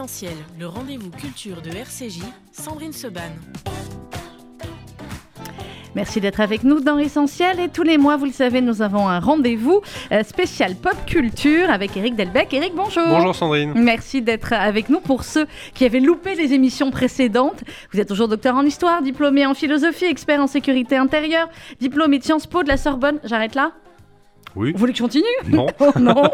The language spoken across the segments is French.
Essentiel, le rendez-vous culture de RCJ, Sandrine Seban. Merci d'être avec nous dans Essentiel. Et tous les mois, vous le savez, nous avons un rendez-vous euh, spécial pop culture avec Eric Delbecq. Eric, bonjour. Bonjour Sandrine. Merci d'être avec nous pour ceux qui avaient loupé les émissions précédentes. Vous êtes toujours docteur en histoire, diplômé en philosophie, expert en sécurité intérieure, diplômé de Sciences Po de la Sorbonne. J'arrête là oui. Vous voulez que je continue Non. Oh, non.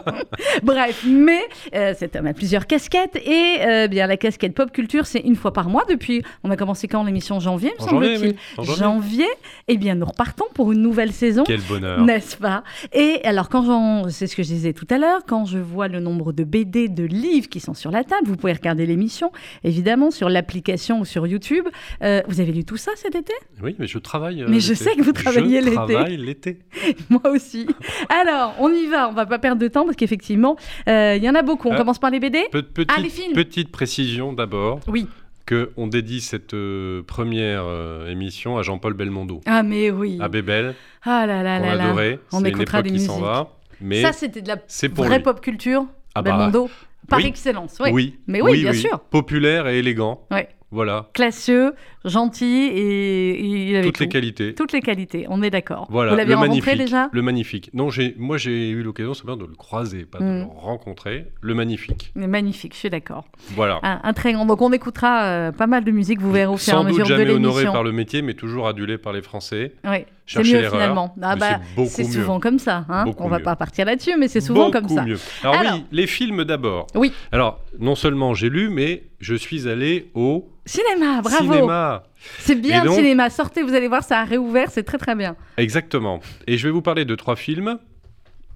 Bref, mais euh, cet homme a plusieurs casquettes et euh, bien la casquette pop culture, c'est une fois par mois depuis. On a commencé quand l'émission janvier, me semble-t-il? oui. Janvier. Eh bien, nous repartons pour une nouvelle saison. Quel bonheur. N'est-ce pas? Et alors, quand j'en, c'est ce que je disais tout à l'heure, quand je vois le nombre de BD, de livres qui sont sur la table, vous pouvez regarder l'émission, évidemment, sur l'application ou sur YouTube. Euh, vous avez lu tout ça cet été? Oui, mais je travaille. euh, Mais je sais que vous travaillez l'été. Je travaille l'été. Moi aussi. Alors, on y va, on va pas perdre de temps parce qu'effectivement, euh, il y en a beaucoup. On Euh, commence par les BD Pe- petite, Ah, les films. petite précision d'abord Oui. que on dédie cette euh, première euh, émission à Jean-Paul Belmondo. Ah, mais oui. À Bébel, Ah là là on là là. l'adorait. On écoutera des qui s'en musiques. va. Mais Ça, c'était de la vraie lui. pop culture. Ah bah, Belmondo. Par oui. excellence, oui. Oui. Mais oui, bien sûr. Populaire et élégant. Ouais. Voilà. Classieux, gentil et, il avait Toutes les qualités. Toutes les qualités, on est d'accord. Voilà, Vous l'avez le rencontré magnifique, déjà? le magnifique. Non, j'ai, moi j'ai eu l'occasion, c'est bien de le croiser, pas de Mm. le rencontrer. Le magnifique. Mais magnifique, je suis d'accord. Voilà. Un, un très grand. Donc on écoutera euh, pas mal de musique, vous verrez au fur et à Sans mesure doute de jamais honoré par le métier, mais toujours adulé par les Français. Oui, Chercher mieux l'erreur, finalement. Ah bah, c'est mieux. souvent comme ça. Hein Beaucoup on va mieux. pas partir là-dessus, mais c'est souvent Beaucoup comme ça. mieux. Alors, Alors. oui, les films d'abord. Oui. Alors, non seulement j'ai lu, mais je suis allé au Cinéma, bravo. cinéma. C'est bien le cinéma. Sortez, vous allez voir, ça a réouvert, c'est très très bien. Exactement. Et je vais vous parler de trois films.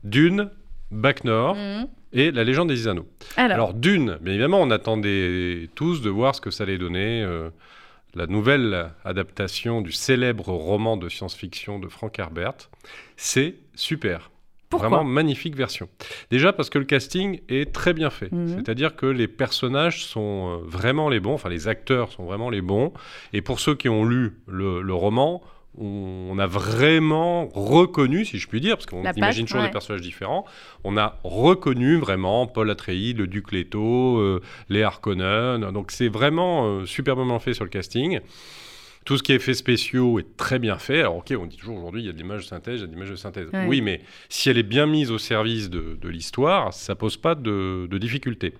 Dune, Bac Nord Mhm. et La légende des Anneaux. Alors, Alors Dune, bien évidemment, on attendait tous de voir ce que ça allait donner. euh, la nouvelle adaptation du célèbre roman de science-fiction de Frank Herbert. C'est super. pourquoi Vraiment magnifique version. Déjà parce que le casting est très bien fait. Mhm. C'est-à-dire que les personnages sont euh, vraiment les bons, enfin les acteurs sont vraiment les bons. Et pour ceux qui ont lu le, le roman, on, a vraiment reconnu, si je puis dire, parce qu'on imagine toujours ouais. des personnages différents, on a reconnu vraiment Paul Atreides, le duc Leto, euh, les Harkonnen. Donc c'est vraiment euh, superbement fait sur le casting. Tout ce qui est effets spéciaux est très bien fait. Alors, ok, on dit toujours aujourd'hui, il y a de l'image de synthèse, il y a de l'image de synthèse. Ouais. Oui, mais si elle est bien mise au service de, de l'histoire, ça pose pas de, de difficulté.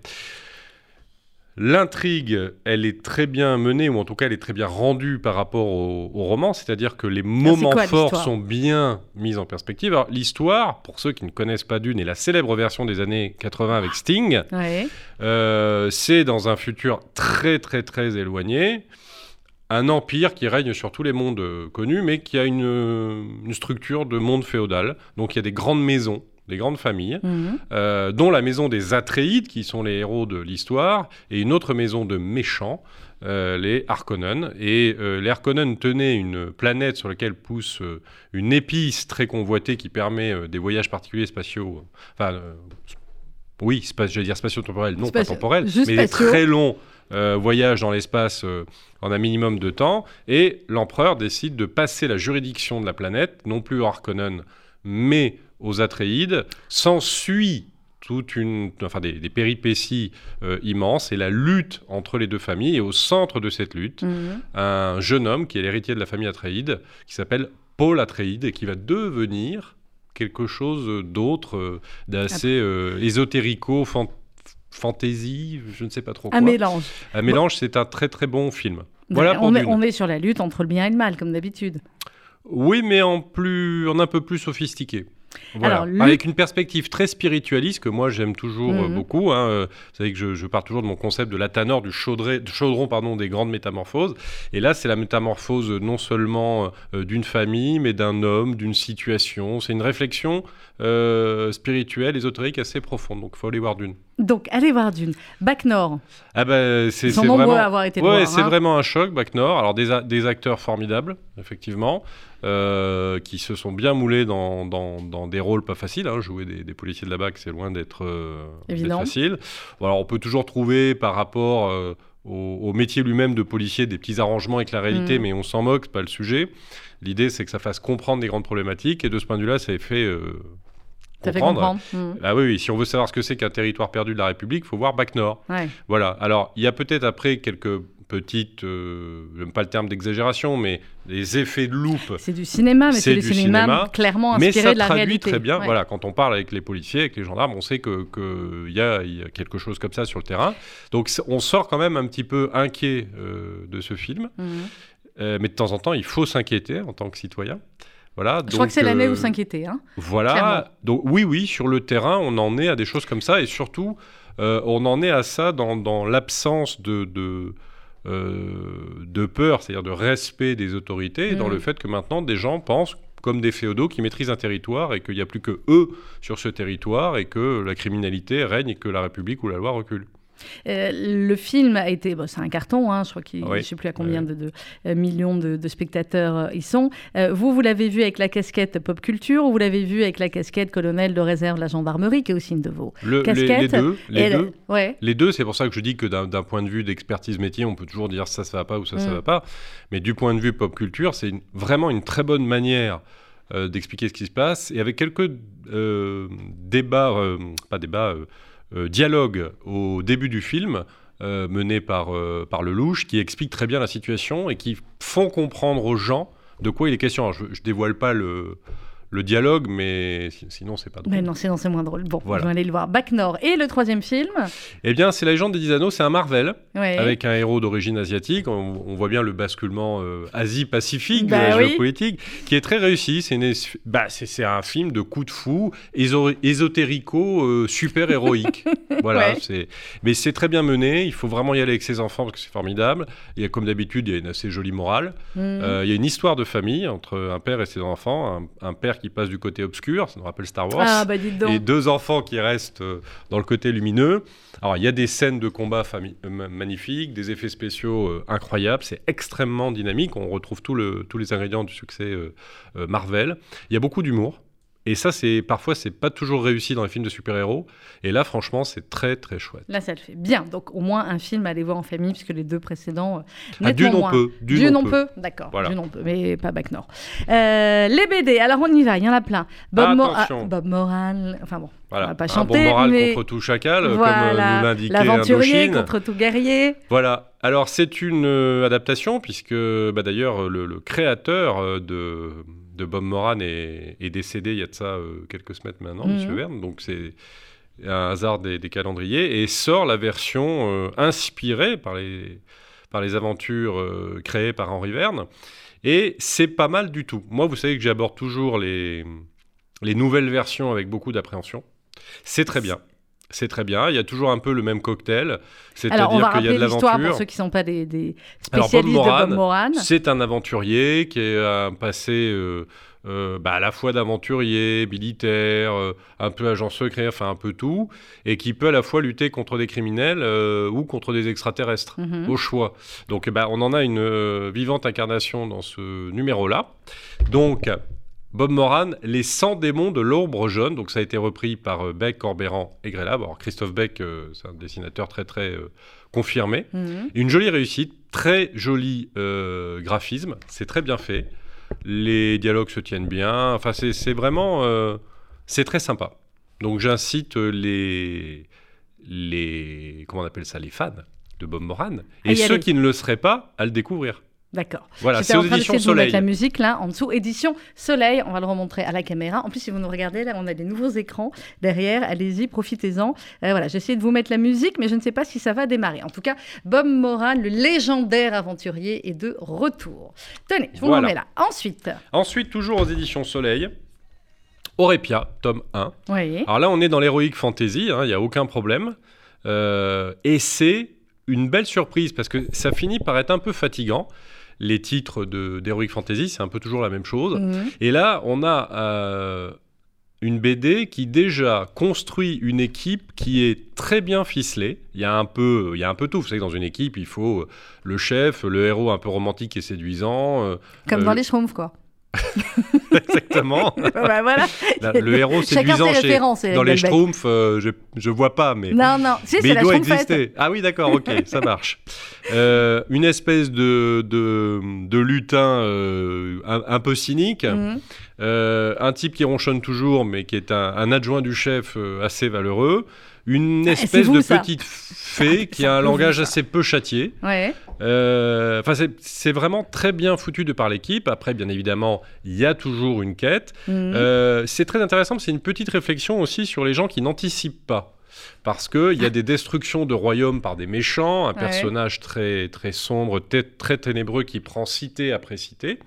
L'intrigue, elle est très bien menée, ou en tout cas, elle est très bien rendue par rapport au, au roman, c'est-à-dire que les moments quoi, forts sont bien mis en perspective. Alors, l'histoire, pour ceux qui ne connaissent pas Dune, est la célèbre version des années 80 avec Sting. ouais. Euh, c'est dans un futur très très très éloigné, un empire qui règne sur tous les mondes euh, connus, mais qui a une, une structure de monde féodal. Donc il y a des grandes maisons, des grandes familles, Mhm. euh, dont la maison des Atréides, qui sont les héros de l'histoire, et une autre maison de méchants, euh, les Harkonnen. Et euh, les Harkonnen tenaient une planète sur laquelle pousse euh, une épice très convoitée qui permet des voyages particuliers spatiaux. Enfin, oui, j'allais dire spatio-temporels, non Spatio- pas temporels, juste mais des très longs voyages dans l'espace en un minimum de temps. Et l'empereur décide de passer la juridiction de la planète, non plus aux Harkonnen, mais aux Atréides. S'ensuit toute une, enfin des, des péripéties euh, immenses et la lutte entre les deux familles. Et au centre de cette lutte, Mhm. un jeune homme qui est l'héritier de la famille Atréide, qui s'appelle Paul Atréide et qui va devenir quelque chose d'autre, euh, d'assez euh, ésotérico, fan- fantasy, je ne sais pas trop quoi. Un mélange. Un mélange, c'est un très très bon film. Voilà pour on, est, on est sur la lutte entre le bien et le mal, comme d'habitude. Oui, mais en plus, en un peu plus sophistiqué. Voilà. Alors, Avec une perspective très spiritualiste que moi j'aime toujours euh, Mhm. beaucoup. hein, euh, Vous savez que je, je pars toujours de mon concept de la tanor, du chaudré- chaudron pardon, des grandes métamorphoses. Et là, c'est la métamorphose non seulement euh, d'une famille, mais d'un homme, d'une situation. C'est une réflexion euh, spirituelle, ésotérique assez profonde. Donc, il faut aller voir d'une. Donc, allez voir Dune. Bac Nord. Ah bah, c'est Ils sont nombreux vraiment... à avoir été Ouais, c'est hein. vraiment un choc, Bac Nord. Alors, des, a- des acteurs formidables, effectivement, euh, qui se sont bien moulés dans, dans- dans des rôles pas faciles. hein. Jouer des, des policiers de la BAC, c'est loin d'être euh, facile. Alors, on peut toujours trouver, par rapport euh, au, au métier lui-même de policier, des petits arrangements avec la réalité, Mm. mais on s'en moque, c'est pas le sujet. L'idée, c'est que ça fasse comprendre des grandes problématiques, et de ce point de vue-là, ça est fait... euh, Ça fait comprendre. comprendre. Mm. Ah oui, oui, si on veut savoir ce que c'est qu'un territoire perdu de la République, il faut voir Bac Nord. Ouais. Voilà. Alors, il y a peut-être après quelques petites, euh, j'aime pas le terme d'exagération, mais des effets de loupe. C'est du cinéma, mais C'est du du cinéma, cinéma, clairement Mais inspiré ça de la traduit réalité. très bien. Ouais. Voilà, quand on parle avec les policiers, avec les gendarmes, on sait que qu'il y, a, il y a quelque chose comme ça sur le terrain. Donc, on sort quand même un petit peu inquiet euh, de ce film. Mhm. Euh, mais de temps en temps, il faut s'inquiéter en tant que citoyen. Voilà, Je crois que c'est l'année euh, où s'inquiéter. Hein. Voilà. Clairement. Donc oui, oui, sur le terrain, on en est à des choses comme ça, et surtout, euh, on en est à ça dans, dans l'absence de, de, euh, de peur, c'est-à-dire de respect des autorités, et dans Mhm. le fait que maintenant, des gens pensent comme des féodaux qui maîtrisent un territoire et qu'il n'y a plus que eux sur ce territoire et que la criminalité règne et que la République ou la loi recule. Euh, le film a été, bon, c'est un carton, hein, je crois qu'il, Oui. je sais plus à combien de, de, euh, millions de, de spectateurs euh, ils sont. Euh, vous, vous l'avez vu avec la casquette pop culture ou vous l'avez vu avec la casquette colonel de réserve de la gendarmerie, qui est aussi une de vos Le- casquettes les deux, les deux, Ouais. Les deux, c'est pour ça que je dis que d'un d'un point de vue d'expertise métier, on peut toujours dire ça, ça va pas ou ça, ça Mm. va pas. Mais du point de vue pop culture, c'est une- vraiment une très bonne manière d'expliquer ce qui se passe. Et avec quelques débats, pas débats, euh, dialogues au début du film, euh, menés par, euh, par Lelouch, qui expliquent très bien la situation et qui font comprendre aux gens de quoi il est question. Je, je dévoile pas le, le dialogue, mais si- sinon, c'est pas drôle. Mais non, sinon c'est moins drôle. Bon, Voilà. je vais aller le voir. Bac Nord. Et le troisième film Eh bien, c'est La légende des dix anneaux, c'est un Marvel. ouais. avec un héros d'origine asiatique. On, on voit bien le basculement euh, Asie-Pacifique de Bah la oui. géopolitique, qui est très réussi. C'est bah, un film de coup de fou, éso- ésotérico, euh, super héroïque. voilà. Ouais. c'est- Mais c'est très bien mené. Il faut vraiment y aller avec ses enfants parce que c'est formidable. Il y a, comme d'habitude, il y a une assez jolie morale. Mhm. Euh, il y a une histoire de famille entre un père et ses enfants. Un, un père qui passe du côté obscur, ça nous rappelle Star Wars Ah, bah et deux enfants qui restent euh, dans le côté lumineux. Alors, il y a des scènes de combat euh, ma- magnifiques, des effets spéciaux euh, incroyables, c'est extrêmement dynamique, on retrouve tout le- tous les ingrédients du succès euh, euh, Marvel. Il y a beaucoup d'humour. Et ça, c'est parfois, c'est pas toujours réussi dans les films de super-héros. Et là, franchement, c'est très, très chouette. Là, ça le fait. Bien. Donc, au moins un film à aller voir en famille, puisque les deux précédents. euh, Ah, Dune, on peut. Dune, on peut. d'accord. Voilà. Dune, on peut, mais pas Bac Nord. Euh, les BD, alors on y va, il y en a plein. Bob, Mo- Attention. ah, Bob Moran, enfin bon, Voilà. on va pas un chanter, bon moral mais contre tout chacal, comme euh, voilà, nous l'indiquait l'aventurier contre tout guerrier. Voilà. Alors, c'est une euh, adaptation, puisque bah, d'ailleurs, le, le créateur euh, de, de Bob Moran est, est décédé il y a de ça euh, quelques semaines maintenant, Mhm. Monsieur Verne. Donc, c'est un hasard des, des calendriers. Et sort la version euh, inspirée par les, par les aventures euh, créées par Henri Verne. Et c'est pas mal du tout. Moi, vous savez que j'aborde toujours les, les nouvelles versions avec beaucoup d'appréhension. C'est très bien. C'est très bien. Il y a toujours un peu le même cocktail. C'est-à-dire qu'il y a de l'histoire pour l'aventure. ceux qui ne sont pas des, des Alors, Bob spécialistes Moran, de Bob Moran. C'est un aventurier qui a un passé euh, euh, bah, à la fois d'aventurier, militaire, euh, un peu agent secret, enfin un peu tout, et qui peut à la fois lutter contre des criminels ou contre des extraterrestres, Mhm. au choix. Donc ben, on en a une vivante incarnation dans ce numéro-là. Donc Bob Moran, Les 100 démons de l'ombre jaune, donc ça a été repris par euh, Beck, Corbéran et Grélab. Alors Christophe Beck, euh, c'est un dessinateur très très euh, confirmé. Mhm. Une jolie réussite, très joli euh, graphisme, c'est très bien fait. Les dialogues se tiennent bien. Enfin, c'est vraiment. c'est très sympa. Donc, j'incite les. les comment on appelle ça Les fans de Bob Moran. Et ceux aller. qui ne le seraient pas, à le découvrir. D'accord. Voilà, c'est en aux train éditions de vous mettre Soleil. la musique là en dessous. Édition Soleil, on va le remontrer à la caméra. En plus, si vous nous regardez là, on a des nouveaux écrans derrière. Allez-y, profitez-en. Euh, voilà, j'ai essayé de vous mettre la musique, mais je ne sais pas si ça va démarrer. En tout cas, Bob Moran, le légendaire aventurier, est de retour. Tenez, je vous Voilà. le remets là. Ensuite, Ensuite, toujours aux éditions Soleil, Aurépia, tome 1. oui. Alors là, on est dans l'héroïque fantasy, hein, il n'y a aucun problème. Euh, et c'est une belle surprise parce que ça finit par être un peu fatigant. Les titres de- d'Heroic Fantasy, c'est un peu toujours la même chose. Mhm. Et là, on a euh, une BD qui déjà construit une équipe qui est très bien ficelée. Il y a un peu, il y a un peu tout. Vous savez, dans une équipe, il faut le chef, le héros un peu romantique et séduisant. euh, Comme euh, dans les Schtroumpfs, quoi. Exactement. Bah, voilà. Là, le héros séduisant chez- dans les. Schtroumpfs, euh, je, je vois pas, mais, Non, non, si, mais c'est il la doit exister. Ah oui, d'accord, ok, ça marche. Euh, une espèce de, de, de lutin euh, un, un peu cynique, Mhm. Un type qui ronchonne toujours, mais qui est un, un adjoint du chef assez valeureux. Une Ah, espèce vous, de ça. petite fée qui a un langage vous, assez peu châtié. Ouais. Euh, c'est vraiment très bien foutu de par l'équipe. Après, bien évidemment, il y a toujours une quête. Mhm. Euh, c'est très intéressant, c'est une petite réflexion aussi sur les gens qui n'anticipent pas. Parce qu'il y a des destructions de royaumes par des méchants, un Ouais. personnage très, très sombre, très ténébreux qui prend cité après cité.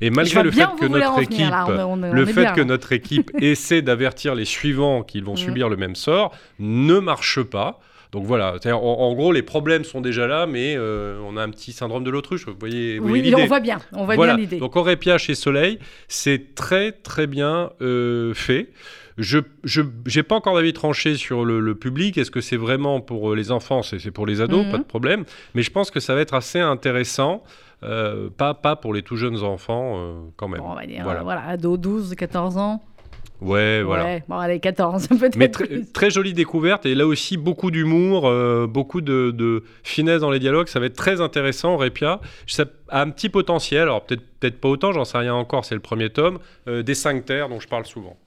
Et malgré le fait que notre équipe, venir, là. On est- on est- le on fait bien, que notre équipe essaie d'avertir les suivants qu'ils vont Mhm. subir le même sort, ne marche pas. Donc voilà, en, en gros, les problèmes sont déjà là, mais euh, on a un petit syndrome de l'autruche. Vous voyez, vous Oui, on voit bien. On voit voilà. bien l'idée. Donc Aurépia chez Soleil, c'est très très bien euh, fait. Je n'ai pas encore d'avis tranché sur le, le public. Est-ce que c'est vraiment pour euh, les enfants? C'est pour les ados, Mhm. pas de problème. Mais je pense que ça va être assez intéressant. euh, pas, pas pour les tout jeunes enfants, euh, quand même. Bon, on va dire, Voilà. euh, voilà, ado, 12, 14 ans. Ouais, voilà. Ouais, bon, allez, 14, peut-être. Mais très, plus. très jolie découverte et là aussi beaucoup d'humour, euh, beaucoup de, de finesse dans les dialogues. Ça va être très intéressant, Répia. Ça a un petit potentiel, alors peut-être peut-être pas autant, j'en sais rien encore, c'est le premier tome, euh, des cinq terres dont je parle souvent.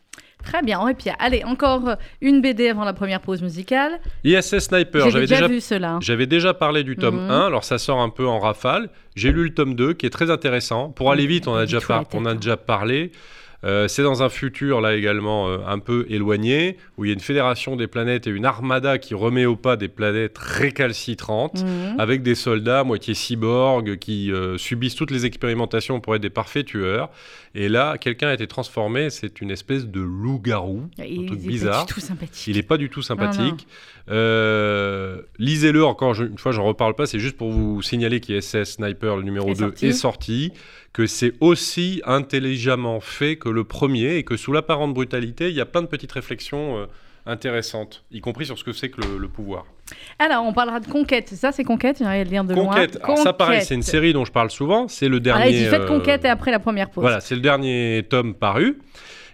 Très bien, et puis allez, encore une BD avant la première pause musicale. ISS Sniper, J'avais déjà, déjà, vu cela. j'avais déjà parlé du tome Mhm. 1, alors ça sort un peu en rafale. J'ai lu le tome 2 qui est très intéressant. Pour aller vite, on a, déjà, par- on a déjà parlé. Euh, c'est dans un futur là également euh, un peu éloigné, où il y a une fédération des planètes et une armada qui remet au pas des planètes récalcitrantes. Mhm. avec des soldats moitié cyborgs qui euh, subissent toutes les expérimentations pour être des parfaits tueurs. Et là, quelqu'un a été transformé, c'est une espèce de loup-garou, un Il truc bizarre. Il n'est pas du tout sympathique. Lisez-le encore une fois, j'en reparle pas, c'est juste pour vous signaler qu'ISS Sniper, le numéro Est 2, sorti. est sorti, que c'est aussi intelligemment fait que le premier, et que sous l'apparente brutalité, il y a plein de petites réflexions euh, intéressantes, y compris sur ce que c'est que le- le pouvoir. Alors, on parlera de Conquête. Ça, c'est Conquête J'ai envie de lire de Conquête, loin. alors ça pareil, Conquête. c'est une série dont je parle souvent, c'est le dernier. Allez-y, faites euh, Conquête et après la première pause. Voilà, c'est le dernier tome paru.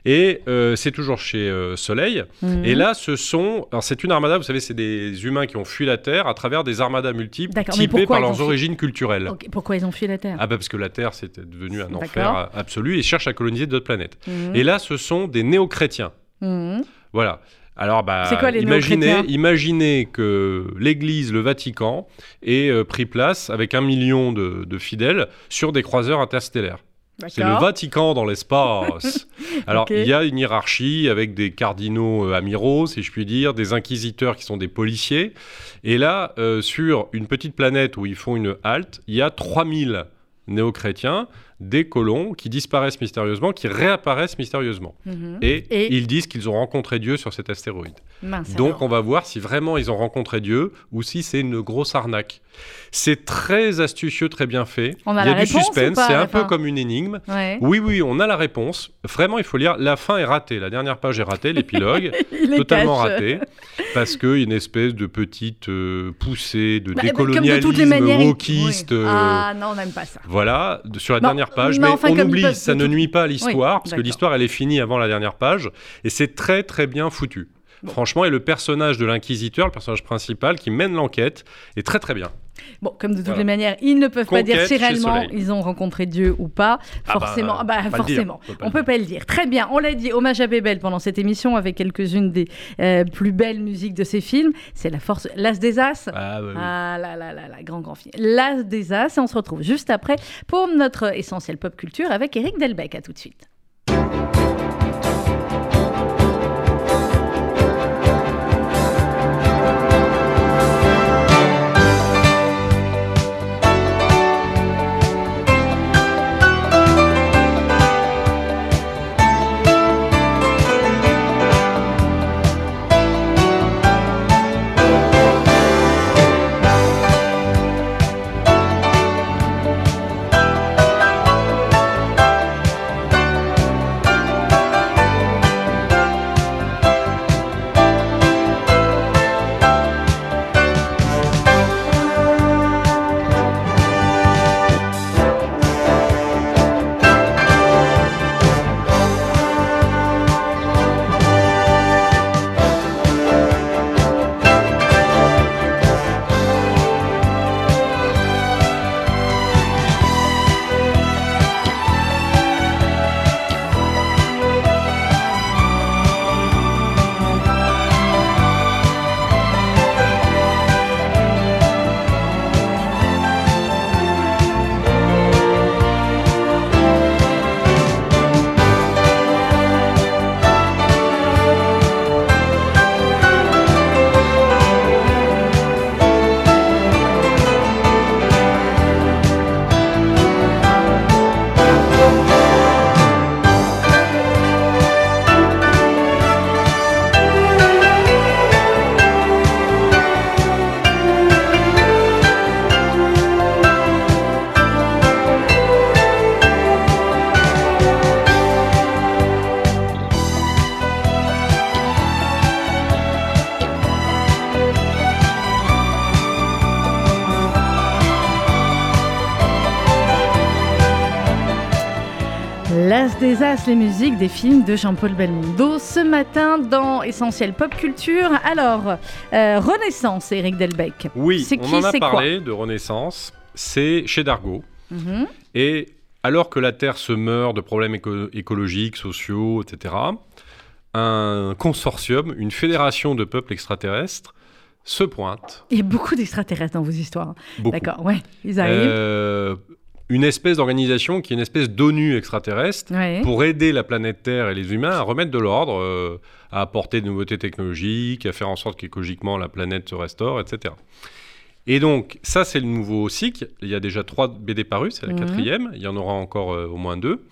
Et euh, c'est toujours chez euh, Soleil. Mhm. Et là, ce sont. Alors, c'est une armada, vous savez, c'est des humains qui ont fui la Terre à travers des armadas multiples, typées par leurs origines culturelles. Pourquoi ils ont fui la Terre? Ah, bah, parce que la Terre, c'était devenu un enfer absolu et cherche à coloniser d'autres planètes. Mhm. Et là, ce sont des néo-chrétiens. Mhm. Voilà. Alors, bah, quoi, les imaginez, que l'Église, le Vatican, ait euh, pris place avec un million de, de fidèles sur des croiseurs interstellaires. C'est le. Vatican dans l'espace. Alors, il y a une hiérarchie avec des cardinaux euh, amiraux, si je puis dire, des inquisiteurs qui sont des policiers. Et là, euh, sur une petite planète où ils font une halte, il y a 3000 néo-chrétiens, des colons qui disparaissent mystérieusement, qui réapparaissent mystérieusement. Mhm. Et, Et- ils disent qu'ils ont rencontré Dieu sur cet astéroïde. Mince, Donc alors. on va voir si vraiment ils ont rencontré Dieu ou si c'est une grosse arnaque. C'est très astucieux, très bien fait. On a il y a la du suspense, c'est un peu comme une énigme. Ouais. Oui, oui, on a la réponse. Vraiment, il faut lire. La fin est ratée. La dernière page est ratée, l'épilogue. Totalement cache. raté. Parce qu'il y a une espèce de petite euh, poussée de Bah, comme de décolonialisme toutes les manières, il- wokiste. oui. euh, Ah non, on n'aime pas ça. Voilà, sur la Non, dernière page. mais Mais, enfin, on oublie, peuvent ça ne nuit pas à l'histoire, Oui, parce que l'histoire, elle est finie avant la dernière page. Et c'est très, très bien foutu. Franchement, et le personnage de l'inquisiteur, le personnage principal qui mène l'enquête, est très, très bien. Bon, comme de toutes Voilà. les manières, ils ne peuvent pas dire si réellement ils ont rencontré Dieu ou pas. Ah bah, Forcément, ah bah, on dire, forcément. on peut pas on le peut pas le dire. Très bien, on l'a dit, hommage à Bébel pendant cette émission avec quelques-unes des euh, plus belles musiques de ses films. C'est la force, l'As des As. Ah, ouais, ouais. Ah là là là là, grand grand film. L'As des As, et on se retrouve juste après pour notre essentiel pop culture avec Eric Delbecq. À tout de suite. Des As, les musiques des films de Jean-Paul Belmondo. Ce matin, dans Essentiel Pop Culture. Alors, euh, Renaissance, Eric Delbecq. Oui, C'est on qui, en a parlé de Renaissance. C'est chez Dargaud. Mhm. Et alors que la Terre se meurt de problèmes éco- écologiques, sociaux, etc., un consortium, une fédération de peuples extraterrestres se pointe. Il y a beaucoup d'extraterrestres dans vos histoires. D'accord, ouais, ils arrivent. Euh, une espèce d'organisation qui est une espèce d'ONU extraterrestre Ouais. pour aider la planète Terre et les humains à remettre de l'ordre, euh, à apporter de nouveautés technologiques, à faire en sorte qu'écologiquement la planète se restaure, etc. Et donc, ça, c'est le nouveau cycle. Il y a déjà trois BD parus, c'est la Mhm. quatrième. Il y en aura encore euh, au moins deux.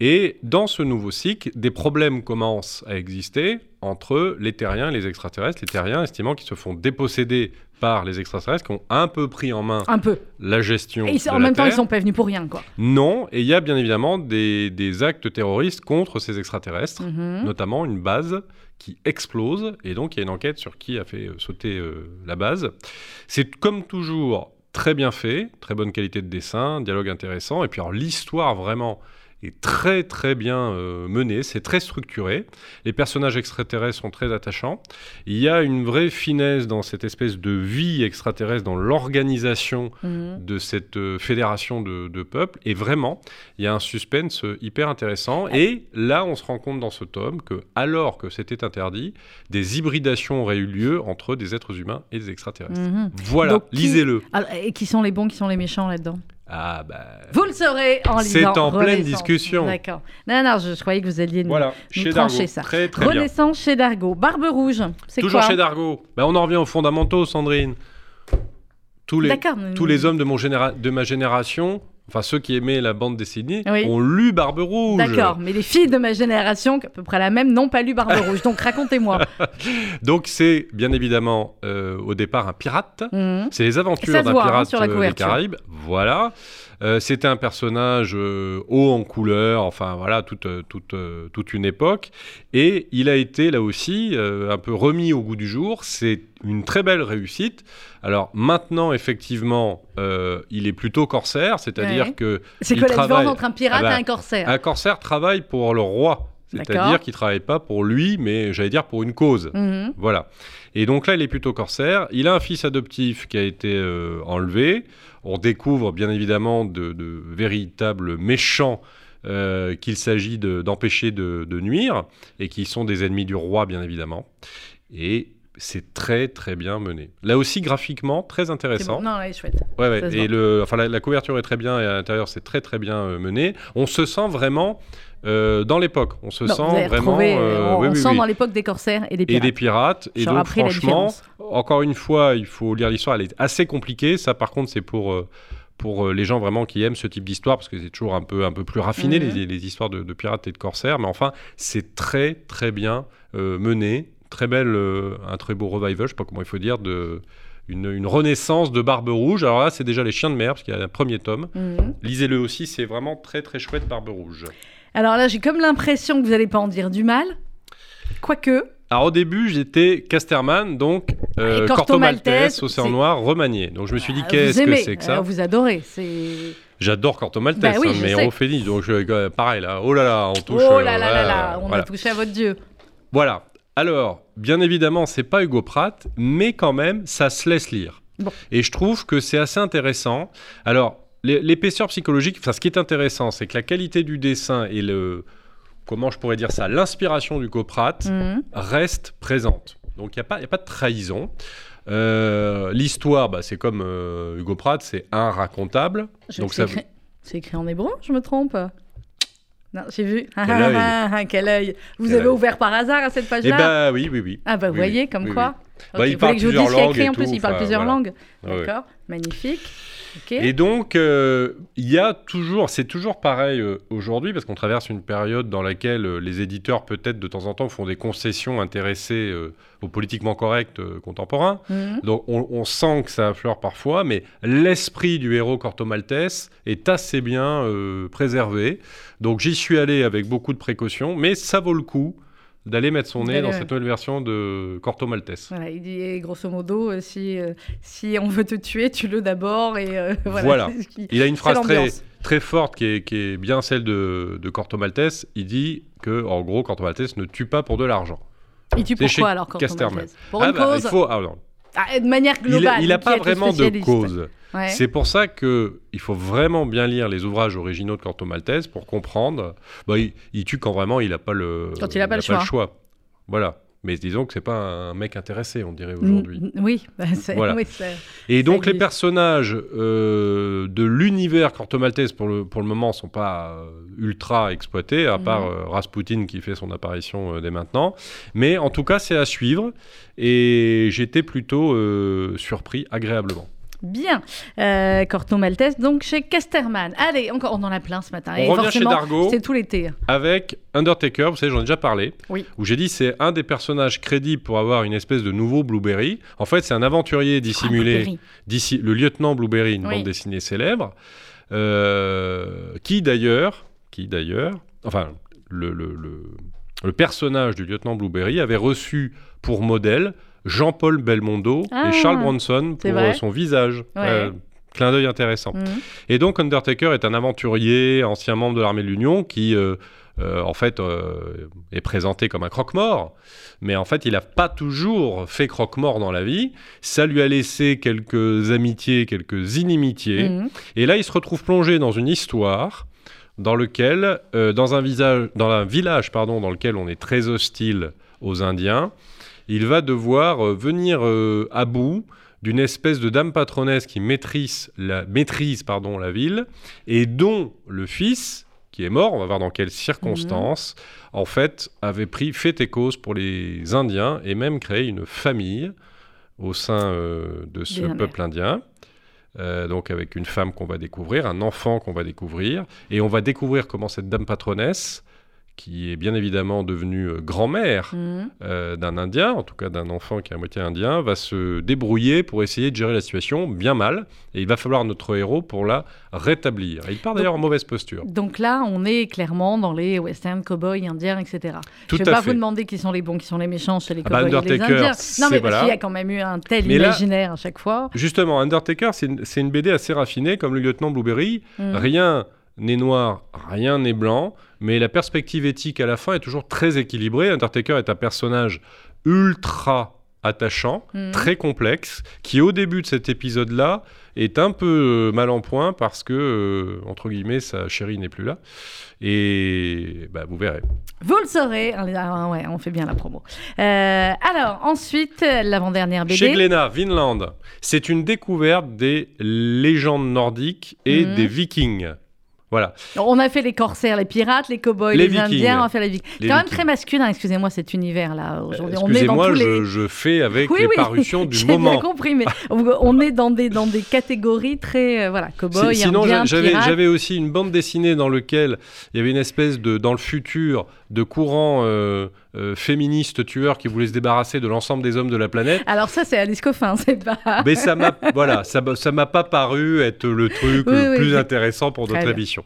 Et dans ce nouveau cycle, des problèmes commencent à exister entre les terriens et les extraterrestres. Les terriens estimant qu'ils se font déposséder par les extraterrestres qui ont un peu pris en main Un peu. la gestion Et ils- de en la même temps, ils sont pas venus pour rien, quoi. Non, et il y a bien évidemment des, des actes terroristes contre ces extraterrestres, Mhm. notamment une base qui explose, et donc il y a une enquête sur qui a fait euh, sauter euh, la base. C'est comme toujours très bien fait, très bonne qualité de dessin, dialogue intéressant, et puis alors l'histoire vraiment est très très bien euh, menée, c'est très structuré, les personnages extraterrestres sont très attachants, il y a une vraie finesse dans cette espèce de vie extraterrestre, dans l'organisation Mhm. de cette euh, fédération de, de peuples. Et vraiment, il y a un suspense euh, hyper intéressant. Et là, on se rend compte dans ce tome que, alors que c'était interdit, des hybridations auraient eu lieu entre des êtres humains et des extraterrestres. Mhm. Voilà, lisez-le. Et qui sont les bons, qui sont les méchants là-dedans? Ah bah. Vous le saurez en C'est lisant. en pleine discussion. D'accord. Non, non, je, je croyais que vous alliez nous, Voilà, nous chez trancher Dargaud. ça. Très très bien. Renaissance chez Dargo. Barbe Rouge, c'est Toujours quoi chez Dargaud. Bah, on en revient aux fondamentaux, Sandrine. Tous les, D'accord. tous les hommes de, mon généra- de ma génération, enfin ceux qui aimaient la bande dessinée, Oui. ont lu Barbe Rouge. D'accord, mais les filles de ma génération, à peu près la même, n'ont pas lu Barbe Rouge. Donc racontez-moi. Donc c'est bien évidemment euh, au départ un pirate. Mhm. C'est les aventures d'un hein, pirate sur la euh, des. Caraïbes. Voilà. Euh, C'était un personnage euh, haut en couleur, enfin voilà, toute, euh, toute, toute une époque. Et il a été là aussi euh, un peu remis au goût du jour. C'est une très belle réussite. Alors maintenant, effectivement, il est plutôt corsaire, c'est-à-dire Ouais. que C'est quoi la travaille. différence entre un pirate Ah bah, et un corsaire un corsaire travaille pour le roi. C'est-à-dire qu'il travaille pas pour lui, mais j'allais dire pour une cause. Mhm. Voilà. Et donc là, il est plutôt corsaire. Il a un fils adoptif qui a été euh, enlevé. On découvre bien évidemment de, de véritables méchants euh, qu'il s'agit de- d'empêcher de, de nuire et qui sont des ennemis du roi, bien évidemment. Et c'est très très bien mené. Là aussi, graphiquement, très intéressant. bon. Non, ouais, chouette. Ouais, ouais. Et le, enfin, la, la couverture est très bien et à l'intérieur, c'est très très bien euh, mené. On se sent vraiment euh, dans l'époque. On se Non, sent vraiment. retrouvé, euh, on, oui, on oui, sent oui dans l'époque des corsaires et des et pirates. des pirates. Et donc, franchement, encore une fois, il faut lire l'histoire. Elle est assez compliquée. Ça, par contre, c'est pour, euh, pour euh, les gens vraiment qui aiment ce type d'histoire, parce que c'est toujours un peu, un peu plus raffiné, Mhm. les, les histoires de, de pirates et de corsaires. Mais enfin, c'est très, très bien euh, mené. Très belle, euh, un très beau revival, je sais pas comment il faut dire, de. Une, une renaissance de Barbe Rouge. Alors là, c'est déjà Les Chiens de Mer, parce qu'il y a un premier tome. Mhm. Lisez-le aussi, c'est vraiment très très chouette Barbe Rouge. Alors là, j'ai comme l'impression que vous n'allez pas en dire du mal. Quoique, Alors au début, j'étais Casterman, donc euh, Corto Corto Maltese, Océan Noir, remanié. Donc je me suis dit, euh, qu'est-ce que c'est que ça vous adorez. C'est J'adore Corto Maltese, Bah oui, sais. héros fétiches. Donc je- euh, pareil là, oh là là, on touche. oh euh, là là là là, on voilà. a touché à votre dieu. Voilà. Alors, bien évidemment, c'est pas Hugo Pratt, mais quand même, ça se laisse lire. Bon. Et je trouve que c'est assez intéressant. Alors, l'épaisseur psychologique, enfin, ce qui est intéressant, c'est que la qualité du dessin et le, comment je pourrais dire ça, l'inspiration d'Hugo Pratt Mhm. reste présente. Donc, il n'y a, pas- y a pas de trahison. Euh, L'histoire, bah, c'est comme euh, Hugo Pratt, c'est un racontable. Donc c'est ça- écrit... c'est écrit en hébreu, je me trompe? Non, j'ai vu. Ah, Quel ah, œil. ah, ah, quel œil. Vous Quel avez œil. ouvert par hasard à cette Eh page-là? bah oui, oui, oui. Ah bah vous Oui, voyez, oui, comme oui, quoi. Bah, il parle plusieurs langues écrit et en plus, tout, il parle plusieurs voilà. langues. Ah. D'accord, magnifique. Et donc, euh, il y a toujours, c'est toujours pareil euh, aujourd'hui, parce qu'on traverse une période dans laquelle euh, les éditeurs, peut-être de temps en temps, font des concessions intéressées au politiquement correct contemporain. Mhm. Donc, on, on sent que ça affleure parfois, mais l'esprit du héros Corto Maltese est assez bien préservé. Donc, j'y suis allé avec beaucoup de précautions, mais ça vaut le coup d'aller mettre son nez dans cette nouvelle version de Corto Maltese. Voilà, il dit eh, grosso modo, euh, si, euh, si on veut te tuer, tue-le d'abord. Et euh, voilà. Voilà. c'est ce qui- Il a une phrase très, très forte qui est, qui est bien celle de, de Corto Maltese. Il dit que, en gros, Corto Maltese ne tue pas pour de l'argent. Il tue pourquoi alors quand Casterman. Pour Ah une bah, cause il faut, ah non. Ah, De manière Il- globale. il n'a pas vraiment de cause. Ouais. C'est pour ça que il faut vraiment bien lire les ouvrages originaux de Corto Maltese pour comprendre. Bah, il, il tue quand vraiment il n'a pas le Quand il a pas le choix. Voilà. Mais disons que c'est pas un mec intéressé, on dirait aujourd'hui. Mm, Oui, bah, c'est- Voilà. oui, Et donc les personnages euh, de l'univers Corto Maltese pour le, pour le moment sont pas euh, ultra exploités, à Mhm. part euh, Rasputin qui fait son apparition euh, dès maintenant. Mais en tout cas c'est à suivre et j'étais plutôt surpris agréablement. Bien. Euh, Corto Maltese, donc chez Casterman. Allez, encore, on en a plein ce matin. On Et revient chez Dargo. C'est tout l'été. avec Undertaker, vous savez, j'en ai déjà parlé, Oui. où j'ai dit c'est un des personnages crédibles pour avoir une espèce de nouveau Blueberry. En fait, c'est un aventurier dissimulé, Ah, d'ici le lieutenant Blueberry, une Oui. bande dessinée célèbre, euh, qui d'ailleurs, qui d'ailleurs, enfin, le, le, le- le personnage du lieutenant Blueberry avait reçu pour modèle Jean-Paul Belmondo Ah, et Charles Bronson pour euh, son visage. Ouais. clin d'œil intéressant. Mhm. Et donc Undertaker est un aventurier, ancien membre de l'armée de l'Union, qui euh, euh, en fait euh, est présenté comme un croque-mort, mais en fait il n'a pas toujours fait croque-mort dans la vie. Ça lui a laissé quelques amitiés, quelques inimitiés. Mhm. Et là il se retrouve plongé dans une histoire dans lequel, euh, dans un visage, dans un village pardon, dans lequel on est très hostile aux Indiens, il va devoir euh, venir euh, à bout d'une espèce de dame patronesse qui maîtrise la, maîtrise, pardon, la ville et dont le fils, qui est mort, on va voir dans quelles circonstances, en fait, avait pris fait et cause pour les Indiens et même créé une famille au sein euh, de ce peuple indien. Euh, donc avec une femme qu'on va découvrir, un enfant qu'on va découvrir, et on va découvrir comment cette dame patronesse, qui est bien évidemment devenue euh, grand-mère Mhm. euh, d'un Indien, en tout cas d'un enfant qui est à moitié indien, va se débrouiller pour essayer de gérer la situation bien mal, et il va falloir notre héros pour la rétablir. Et il part d'ailleurs en mauvaise posture. Donc là, on est clairement dans les westerns, cowboys, indiens, etc. Tout je ne vais pas fait. vous demander qui sont les bons, qui sont les méchants chez les Ah bah, cowboys et les indiens. Non, mais parce voilà. qu'il y a quand même eu un tel Mais là- imaginaire à chaque fois. Justement, Undertaker, c'est une, BD assez raffinée, comme le lieutenant Blueberry. Mhm. Rien n'est noir, rien n'est blanc, mais la perspective éthique à la fin est toujours très équilibrée. Undertaker est un personnage ultra attachant, Mhm. très complexe, qui au début de cet épisode-là est un peu euh, mal en point parce que, euh, entre guillemets, sa chérie n'est plus là. Et bah, vous verrez. Vous le saurez. Ah, ouais, on fait bien la promo. Euh, alors, ensuite, l'avant-dernière BD. Chez Glénat, Vinland, c'est une découverte des légendes nordiques et Mhm. des vikings. Voilà. On a fait les corsaires, les pirates, les cowboys, Les les, indiens, on a fait les vikings. C'est quand même très masculin, excusez-moi, cet univers-là aujourd'hui. On est dans Excusez-moi, tous les... je, je fais avec Oui, les oui, parutions du J'ai moment. bien compris, mais on est dans des, dans des catégories très, euh, voilà, cowboys, Sinon, indiens, j'a- j'avais, pirates. j'avais aussi une bande dessinée dans laquelle il y avait une espèce de, dans le futur, de courant euh, euh, féministe tueur qui voulait se débarrasser de l'ensemble des hommes de la planète. Alors ça, c'est Alice Coffin, c'est pas... Mais ça m'a, voilà, ça, m'a- ça m'a pas paru être le truc Oui, le oui, plus intéressant pour notre émission.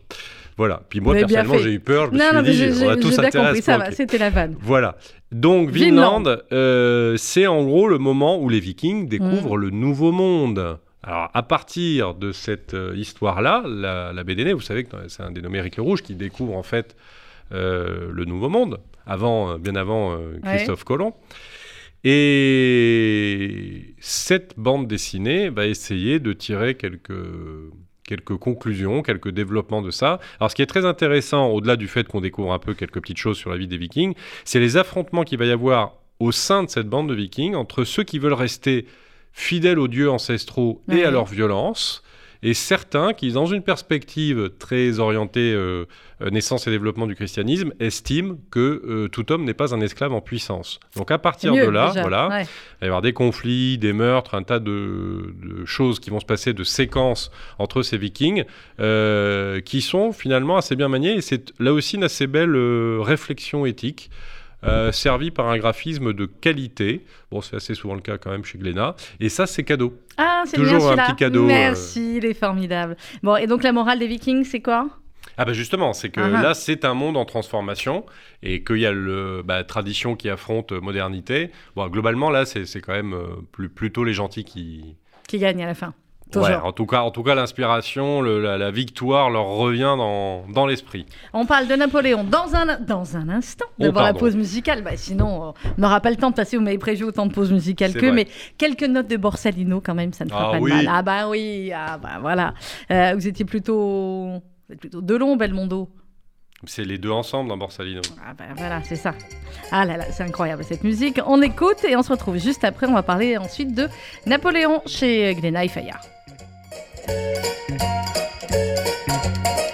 Voilà. Puis moi, personnellement, j'ai eu peur. Je me Non, suis non, mais dit, j'ai on j'ai- tous intérêt compris, ça va, c'était la vanne. Voilà. Donc Vinland. Euh, c'est en gros le moment où les Vikings découvrent Mm. le nouveau monde. Alors à partir de cette euh, histoire-là, la, la BD, vous savez que c'est un dénommé Eric le Rouge qui découvre en fait le nouveau monde, avant, euh, bien avant euh, Christophe Colomb. Et cette bande dessinée va essayer de tirer quelques, quelques conclusions, quelques développements de ça. Alors ce qui est très intéressant, au-delà du fait qu'on découvre un peu quelques petites choses sur la vie des Vikings, c'est les affrontements qu'il va y avoir au sein de cette bande de Vikings entre ceux qui veulent rester fidèles aux dieux ancestraux et à leur violence, et certains qui, dans une perspective très orientée euh, euh, naissance et développement du christianisme, estiment que euh, tout homme n'est pas un esclave en puissance. Donc à partir Mieux, de là, déjà, voilà, ouais. il va y avoir des conflits, des meurtres, un tas de, de choses qui vont se passer, de séquences entre ces vikings, euh, qui sont finalement assez bien maniées. Et c'est là aussi une assez belle réflexion éthique. Euh, servie par un graphisme de qualité. Bon, c'est assez souvent le cas quand même chez Glénat. Et ça, c'est cadeau. Ah, c'est Toujours bien un petit cadeau, euh. Merci, il est formidable. Bon, et donc la morale des Vikings, c'est quoi? Ah bah justement, c'est que Ah ah. là c'est un monde en transformation et qu'il y a le bah, tradition qui affronte modernité. Bon, globalement là c'est quand même euh, plus, plutôt les gentils qui. Qui gagne à la fin. Ouais, en tout cas, en tout cas l'inspiration, la, la victoire leur revient dans, dans l'esprit. On parle de Napoléon dans un, dans un instant, Oh, devant la pardon. pause musicale. Bah, sinon, on n'aura pas le temps de passer. Vous m'avez prévu autant de pauses musicales que, vrai. mais quelques notes de Borsalino quand même, ça ne fera Ah pas oui. de mal. Ah bah oui, ah bah voilà. Euh, vous étiez plutôt, vous êtes plutôt Delon, Belmondo? C'est les deux ensemble dans Borsalino. Ah bah voilà, c'est ça. Ah là là, c'est incroyable cette musique. On écoute et on se retrouve juste après. On va parler ensuite de Napoléon chez Glénat et Fayard. Thank you.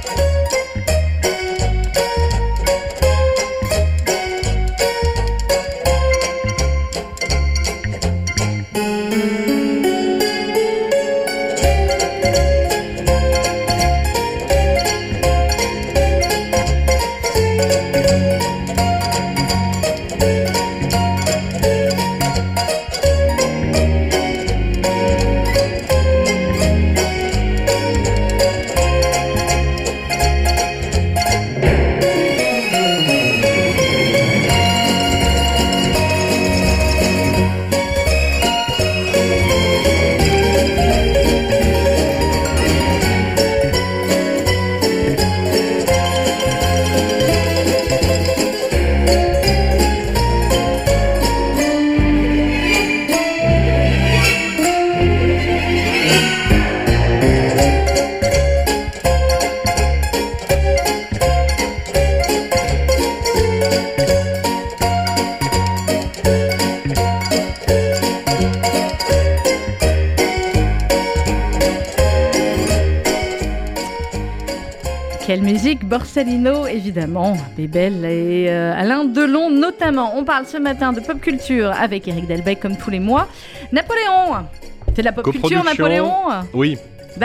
Musique Borsalino, évidemment, Bébel et euh, Alain Delon notamment. On parle ce matin de pop culture avec Eric Delbecq comme tous les mois. Napoléon C'est de la pop culture. Napoléon? Oui,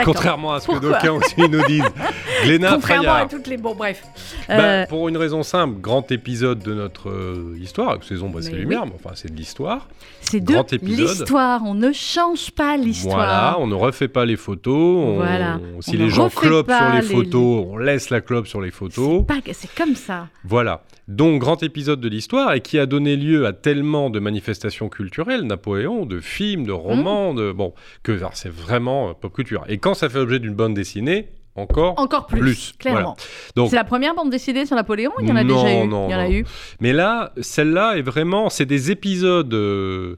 contrairement à ce que d'aucuns aussi nous disent. Glénat Contrairement à toutes les... Bon, bref. Bah, Euh, pour une raison simple, grand épisode de notre euh, histoire. Saison, bah, c'est lumière, mais enfin c'est de l'histoire. c'est de l'histoire. On ne change pas Voilà, l'histoire. on ne refait pas les photos. on- Voilà. Si On les gens clopent sur les les- photos, on laisse la clope sur les photos. C'est pas- comme ça. Voilà. Donc, grand épisode de l'histoire et qui a donné lieu à tellement de manifestations culturelles, Napoléon, de films, de romans, de bon, que c'est vraiment euh, pop culture. Et quand ça fait objet d'une bande dessinée, encore. Encore plus, Plus, clairement. Donc- c'est la première bande dessinée sur Napoléon Il y en a Non, déjà eu? non, Il y en a eu? Mais là, celle-là est vraiment, c'est des épisodes euh,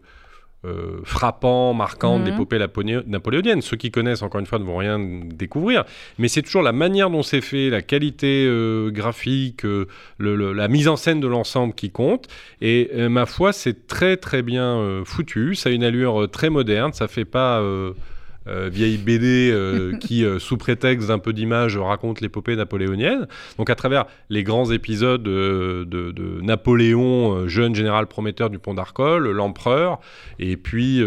euh, frappants, marquants de Mhm. l'épopée napoléonienne. Ceux qui connaissent, encore une fois, ne vont rien découvrir. Mais c'est toujours la manière dont c'est fait, la qualité euh, graphique, euh, le- le- la mise en scène de l'ensemble qui compte. Et euh, ma foi, c'est très très bien foutu. Ça a une allure très moderne. Ça fait pas euh, vieille BD euh, qui, euh, sous prétexte d'un peu d'image, raconte l'épopée napoléonienne. Donc à travers les grands épisodes de, de Napoléon, jeune général prometteur du pont d'Arcole, l'empereur, et puis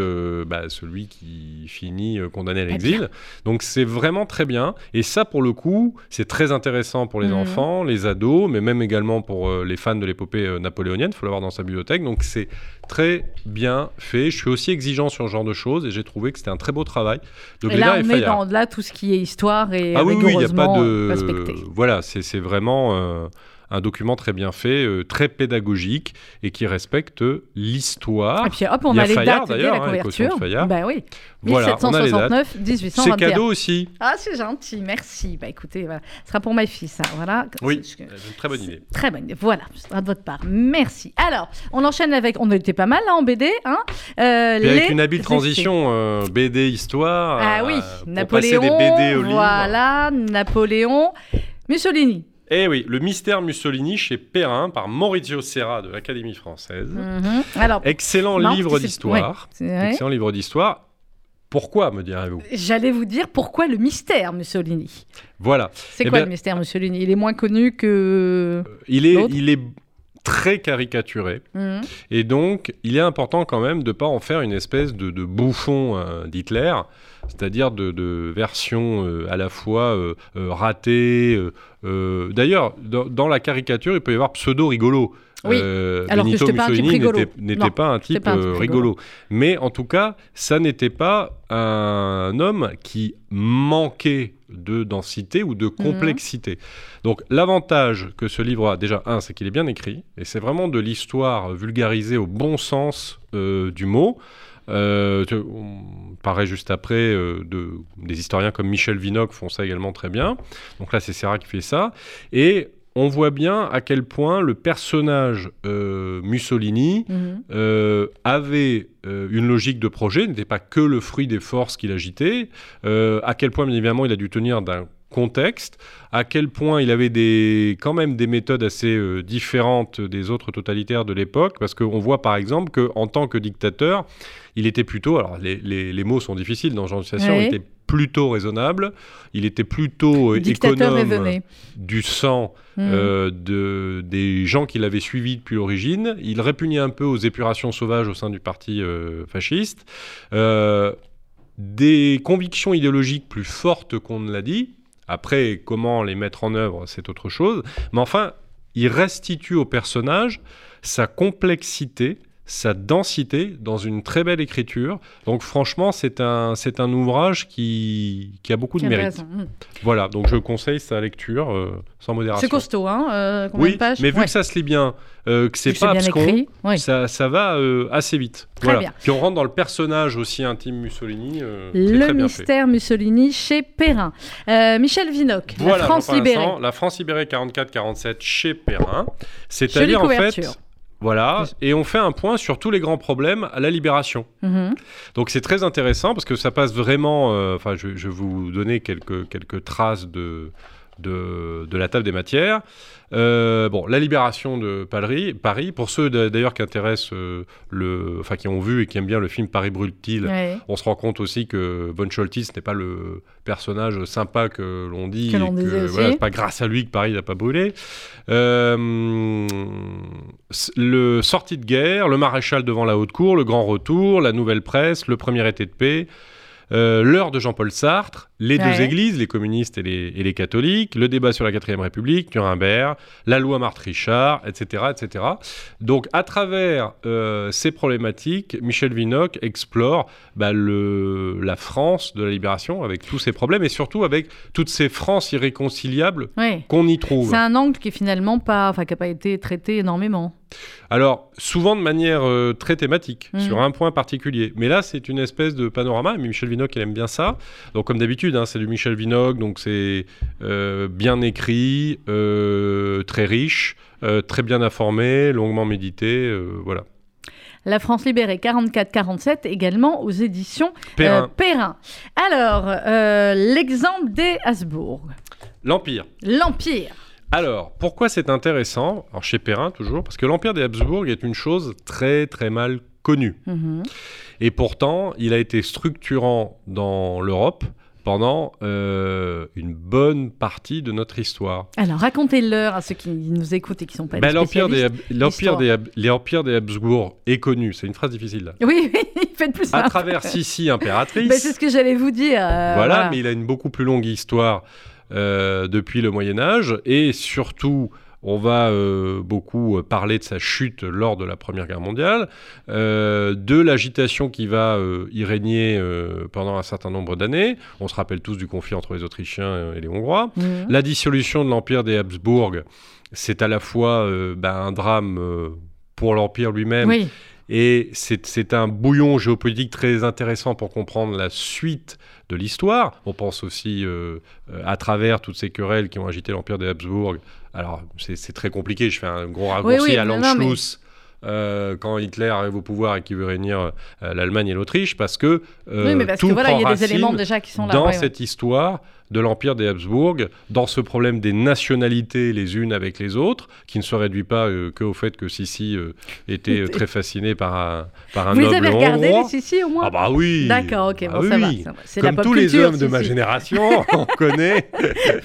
bah, celui qui finit condamné à l'exil. Donc c'est vraiment très bien. Et ça, pour le coup, c'est très intéressant pour les Mhm. enfants, les ados, mais même également pour les fans de l'épopée napoléonienne. Il faut l'avoir dans sa bibliothèque. Donc c'est très bien fait. Je suis aussi exigeant sur ce genre de choses et j'ai trouvé que c'était un très beau travail de Et là, et on est Fayard. dans là tout ce qui est histoire et Ah oui, oui, il n'y a pas de. respecté. Voilà, c'est c'est vraiment euh, un document très bien fait, euh, très pédagogique et qui respecte l'histoire. Et puis hop, on Il y a, a les Fayard, dates d'ailleurs, la hein, de couverture. Fayard. Bah oui. Voilà, on a les dates. 1769, C'est 1821. cadeau aussi. Ah, c'est gentil, merci. Bah écoutez, voilà. ce sera pour ma fille, ça. Voilà. Oui, C'est- c'est une très bonne idée. Très bonne idée. Voilà, ce sera de votre part. Merci. Alors, on enchaîne avec. On était pas mal là en BD, hein euh, avec une habile transition, euh, BD histoire. Ah euh, oui, pour Napoléon. passer des BD au livre. Voilà, Napoléon. Mussolini. Eh oui, le mystère Mussolini chez Perrin par Maurizio Serra de l'Académie française. Mhm. Alors, Excellent livre d'histoire. Excellent livre d'histoire. Pourquoi, me direz-vous? J'allais vous dire pourquoi le mystère Mussolini? Voilà. C'est Eh quoi le mystère Mussolini? Il est moins connu que. Il est, il est très caricaturé. Mhm. Et donc, il est important quand même de ne pas en faire une espèce de, de bouffon euh, d'Hitler, c'est-à-dire de, de version euh, à la fois euh, ratée. D'ailleurs, dans, dans la caricature, il peut y avoir pseudo-rigolo. Oui, alors que Benito Mussolini n'était- pas un type, pas un type rigolo. rigolo. Mais en tout cas, ça n'était pas un homme qui manquait de densité ou de complexité. Donc l'avantage que ce livre a, déjà, un, c'est qu'il est bien écrit, et c'est vraiment de l'histoire vulgarisée au bon sens euh, du mot. Euh, on paraît juste après, euh, de, des historiens comme Michel Vinocq font ça également très bien. Donc là, c'est Serra qui fait ça. Et on voit bien à quel point le personnage euh, Mussolini Mhm. euh, avait euh, une logique de projet, n'était pas que le fruit des forces qu'il agitait, à quel point, bien évidemment, il a dû tenir d'un contexte, à quel point il avait des, quand même des méthodes assez euh, différentes des autres totalitaires de l'époque, parce qu'on voit par exemple qu'en tant que dictateur, il était plutôt, alors les, les- les mots sont difficiles dans ce genre de situation, Oui. il était plutôt raisonnable, il était plutôt euh, Dictateur économe raisonné. du sang Mhm. euh, de, des gens qui l'avaient suivi depuis l'origine. Il répugnait un peu aux épurations sauvages au sein du parti euh, fasciste. Des convictions idéologiques plus fortes qu'on ne l'a dit. Après, comment les mettre en œuvre, c'est autre chose. Mais enfin, il restitue au personnage sa complexité, sa densité dans une très belle écriture. Donc franchement, c'est un, c'est un ouvrage qui, qui a beaucoup de mérite. Mhm. Voilà, donc je conseille sa lecture euh, sans modération. C'est costaud, hein euh, Oui, de pages mais vu Ouais. que ça se lit bien, euh, que c'est pas abscon. Oui. ça, ça va euh, assez vite. Très voilà. bien. Puis on rentre dans le personnage aussi intime Mussolini. euh, Le très bien fait. mystère Mussolini chez Perrin. Michel Vinocq, Voilà, La France libérée. La France libérée 44-47 chez Perrin. C'est-à-dire en fait. Voilà, et on fait un point sur tous les grands problèmes à la libération. Mhm. Donc c'est très intéressant parce que ça passe vraiment. euh, Enfin, je, je vais vous donner quelques, quelques traces de, de, de la table des matières. Euh, bon, la libération de Paris, Paris pour ceux d'a- d'ailleurs qui intéressent euh, le, enfin qui ont vu et qui aiment bien le film Paris brûle-t-il, Ouais. on se rend compte aussi que Von Scholtis n'est pas le personnage sympa que l'on dit. Que l'on et voilà, c'est pas grâce à lui que Paris n'a pas brûlé. Euh, le sortie de guerre, le maréchal devant la haute cour, le grand retour, la nouvelle presse, le premier été de paix. Euh, L'heure de Jean-Paul Sartre, les deux églises, les communistes et les, et les catholiques, le débat sur la quatrième République, Nuremberg, la loi Marthe Richard, etc., etc. Donc, à travers euh, ces problématiques, Michel Vinocq explore bah, le, la France de la libération avec tous ses problèmes et surtout avec toutes ces Frances irréconciliables Ouais. qu'on y trouve. C'est un angle qui est finalement pas, enfin, qui n'a pas été traité énormément. Alors, souvent de manière euh, très thématique, Mhm. sur un point particulier. Mais là, c'est une espèce de panorama. Mais Michel Vinocq, il aime bien ça. Donc, comme d'habitude, hein, c'est du Michel Vinocq. Donc, c'est euh, bien écrit, euh, très riche, très bien informé, longuement médité. voilà. La France libérée 44-47 également aux éditions Perrin. euh, Perrin. Alors, euh, l'exemple des Habsbourg. L'Empire. L'Empire. Alors, pourquoi c'est intéressant Alors, chez Perrin, toujours, parce que l'Empire des Habsbourg est une chose très, très mal connue. Mhm. Et pourtant, il a été structurant dans l'Europe pendant euh, une bonne partie de notre histoire. Alors, racontez-leur à ceux qui nous écoutent et qui ne sont pas des L'Empire des, spécialistes. Hab- l'Empire des, l'Empire des Habsbourg est connu, c'est une phrase difficile là, Oui, oui, faites plus à simple. travers Sissi impératrice. Ben, c'est ce que j'allais vous dire. euh, voilà, mais il a une beaucoup plus longue histoire depuis le Moyen Âge et surtout. On va euh, beaucoup euh, parler de sa chute lors de la Première Guerre mondiale, euh, de l'agitation qui va euh, y régner euh, pendant un certain nombre d'années. On se rappelle tous du conflit entre les Autrichiens euh, et les Hongrois. Mhm. La dissolution de l'Empire des Habsbourg, c'est à la fois euh, ben, un drame euh, pour l'Empire lui-même Oui, et c'est un bouillon géopolitique très intéressant pour comprendre la suite de l'histoire. On pense aussi euh, à travers toutes ces querelles qui ont agité l'Empire des Habsbourg. Alors, c'est très compliqué, je fais un gros raccourci oui, à l'Anschluss. euh, quand Hitler arrive au pouvoir et qu'il veut réunir euh, l'Allemagne et l'Autriche, parce que euh, oui mais parce tout que voilà, il y a prend des éléments déjà qui sont là. dans ouais, ouais. cette histoire de l'Empire des Habsbourg, dans ce problème des nationalités les unes avec les autres, qui ne se réduit pas euh, que au fait que Sissi euh, était euh, très fasciné par un, par un Vous noble avez hongrois. les Sissi, au moins Ah bah oui D'accord, ok, Ah bon, ça oui. va. La Comme pop tous les hommes de ma génération, on connaît,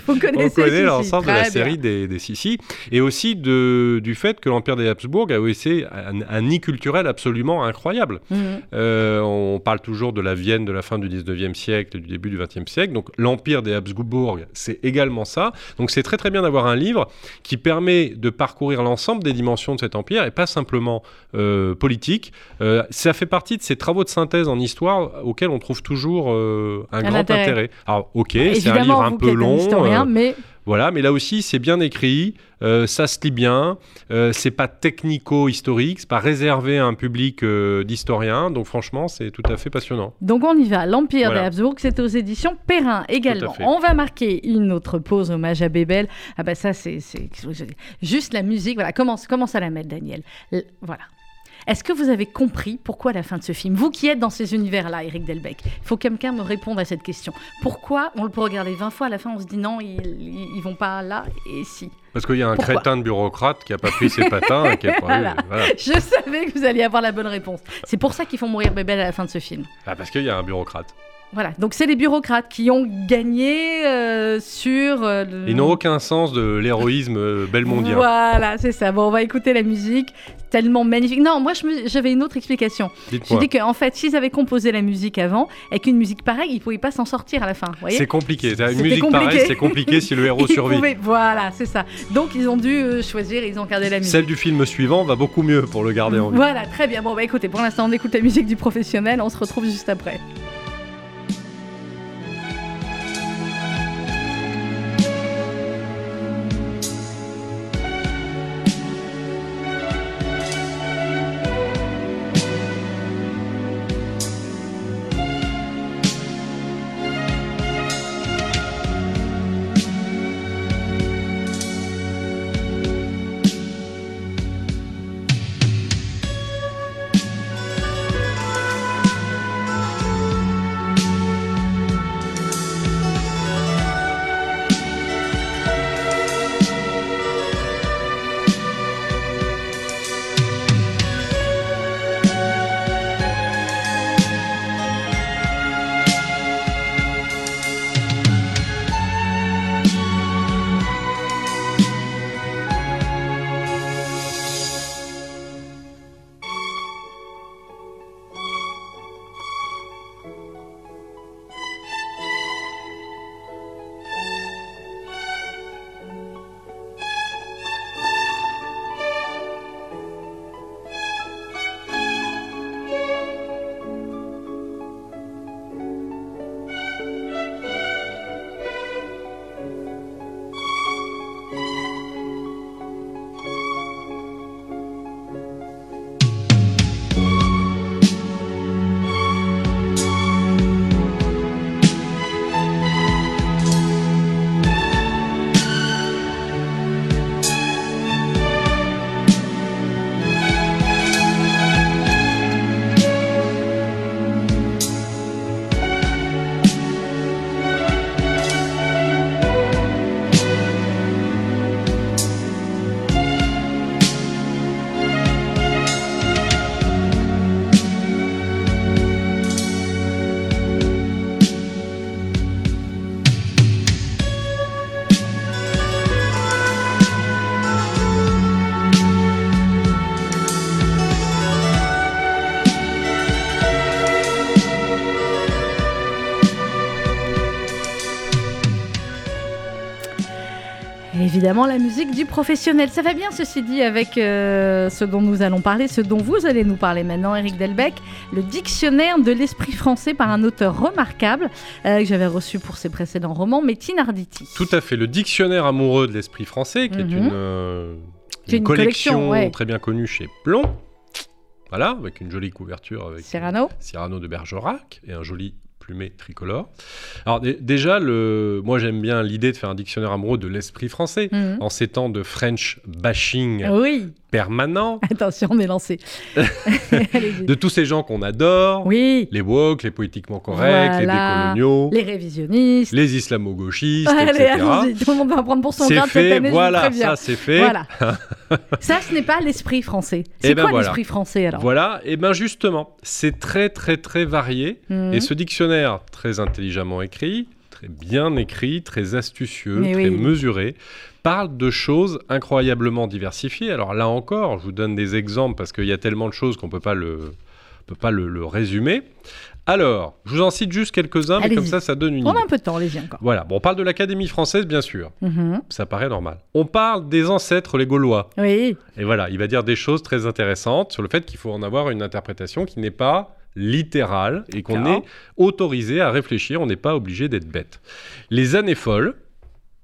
Vous on connaît l'ensemble de la bien. série des, des Sissi, et aussi de, du fait que l'Empire des Habsbourg a aussi, créé un, un nid culturel absolument incroyable. Mhm. On parle toujours de la Vienne de la fin du 19e siècle et du début du 20e siècle. Donc l'empire des Habsbourg, c'est également ça. Donc c'est très très bien d'avoir un livre qui permet de parcourir l'ensemble des dimensions de cet empire et pas simplement euh, politique. Euh, ça fait partie de ces travaux de synthèse en histoire auxquels on trouve toujours euh, un, Un grand intérêt. intérêt. Alors ok, c'est un livre un peu long. mais voilà, mais là aussi, c'est bien écrit, euh, ça se lit bien, euh, c'est pas technico-historique, c'est pas réservé à un public euh, d'historiens, donc franchement, c'est tout à fait passionnant. Donc on y va. L'Empire Voilà. des Habsbourg, c'est aux éditions Perrin également. On va marquer une autre pause hommage à Bébel. Ah bah ça c'est c'est- juste la musique. Voilà, commence commence à la mettre Daniel. L- voilà. Est-ce que vous avez compris pourquoi la fin de ce film? Vous qui êtes dans ces univers-là, Eric Delbecq, il faut que quelqu'un me réponde à cette question. Pourquoi on le peut regarder 20 fois, à la fin on se dit non, ils, ils, vont pas là et si Parce qu'il y a un Pourquoi? crétin de bureaucrate qui a pas pris ses patins et qui a pas voilà. Je savais que vous alliez avoir la bonne réponse. C'est pour ça qu'ils font mourir Bébel à la fin de ce film. Ah, parce qu'il y a un bureaucrate. Voilà, donc c'est les bureaucrates qui ont gagné euh, sur... euh, le- Ils n'ont aucun sens de l'héroïsme euh, belmondien. Voilà, c'est ça. Bon, on va écouter la musique. Tellement magnifique. Non, moi, me- j'avais une autre explication. J'ai dit qu'en fait, s'ils avaient composé la musique avant, avec une musique pareille, ils ne pouvaient pas s'en sortir à la fin. C'est compliqué. Une musique compliqué. pareille, c'est compliqué si le héros survit. pouvaient- Voilà, c'est ça. Donc, ils ont dû euh, choisir, ils ont gardé la musique. Celle du film suivant va beaucoup mieux pour le garder en vie. Voilà, très bien. Bon, bah écoutez, pour l'instant, on écoute la musique du professionnel. On se retrouve juste après. Évidemment, la musique du professionnel. Ça va bien, ceci dit, avec euh, ce dont nous allons parler, ce dont vous allez nous parler maintenant, Eric Delbecq, le dictionnaire de l'esprit français par un auteur remarquable euh, que j'avais reçu pour ses précédents romans, Métine Arditi. Tout à fait. Le dictionnaire amoureux de l'esprit français, qui est Mhm. une, euh, une collection, collection ouais. très bien connue chez Plomb. Voilà, avec une jolie couverture avec Cyrano Cyrano de Bergerac et un joli plumé tricolore. Alors dé- déjà, le... moi j'aime bien l'idée de faire un dictionnaire amoureux de l'esprit français. Mhm. En ces temps de French bashing Oui, permanent, attention, on est lancé. De tous ces gens qu'on adore, Oui, les woke, les politiquement corrects, les décoloniaux, les, les révisionnistes. islamo-gauchistes, Allez, etc. tout le monde va prendre pour son grade cette fait, année, voilà, ça c'est fait. Voilà. ça, ce n'est pas l'esprit français. C'est Eh ben quoi voilà. l'esprit français alors? Voilà, et bien justement, c'est très très très varié. Mhm. Et ce dictionnaire, très intelligemment écrit, très bien écrit, très astucieux, Mais très oui. mesuré, parle de choses incroyablement diversifiées. Alors là encore, je vous donne des exemples parce qu'il y a tellement de choses qu'on peut pas le peut pas le, le résumer. Alors, je vous en cite juste quelques-uns, mais comme ça, ça donne une On idée. a un peu de temps, allez-y encore. Voilà, bon, on parle de l'Académie française, bien sûr. Mhm. Ça paraît normal. On parle des ancêtres, les Gaulois. Oui, Et voilà, il va dire des choses très intéressantes sur le fait qu'il faut en avoir une interprétation qui n'est pas littérale et qu'on est autorisé à réfléchir, on n'est pas obligé d'être bête. Les années folles,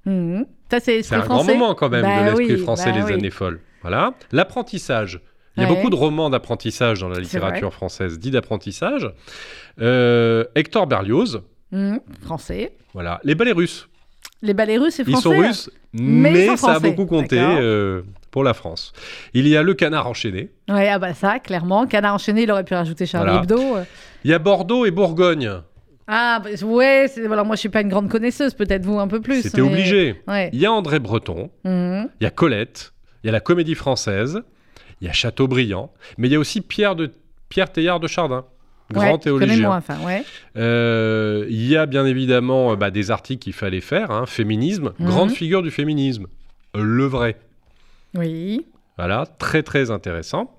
Mhm. ça c'est l'esprit un grand moment quand même Bah de l'esprit oui, français, bah les oui. années folles. Voilà. L'apprentissage. Il y a Ouais. beaucoup de romans d'apprentissage dans la littérature française, dits d'apprentissage. Euh, Hector Berlioz, Mhm. Français. voilà. Les ballets russes. Les ballets russes, c'est Ils français. sont russes, mais mais, ils sont ça a beaucoup compté euh, pour la France. Il y a Le Canard enchaîné. Ouais, ah bah ça, clairement. Canard enchaîné, il aurait pu rajouter Charlie Voilà. Hebdo. euh. Il y a Bordeaux et Bourgogne. Ah, bah, ouais, voilà, moi je suis pas une grande connaisseuse, peut-être vous un peu plus. C'était mais- obligé. Ouais. Il y a André Breton, Mhm. il y a Colette, il y a la Comédie Française, il y a Chateaubriand, mais il y a aussi Pierre, de, Pierre Teilhard de Chardin, grand Ouais, théologien. enfin, ouais. Euh, il y a bien évidemment euh, bah, des articles qu'il fallait faire, hein, féminisme, Mhm. grande figure du féminisme, euh, le vrai. Oui. Voilà, très très intéressant.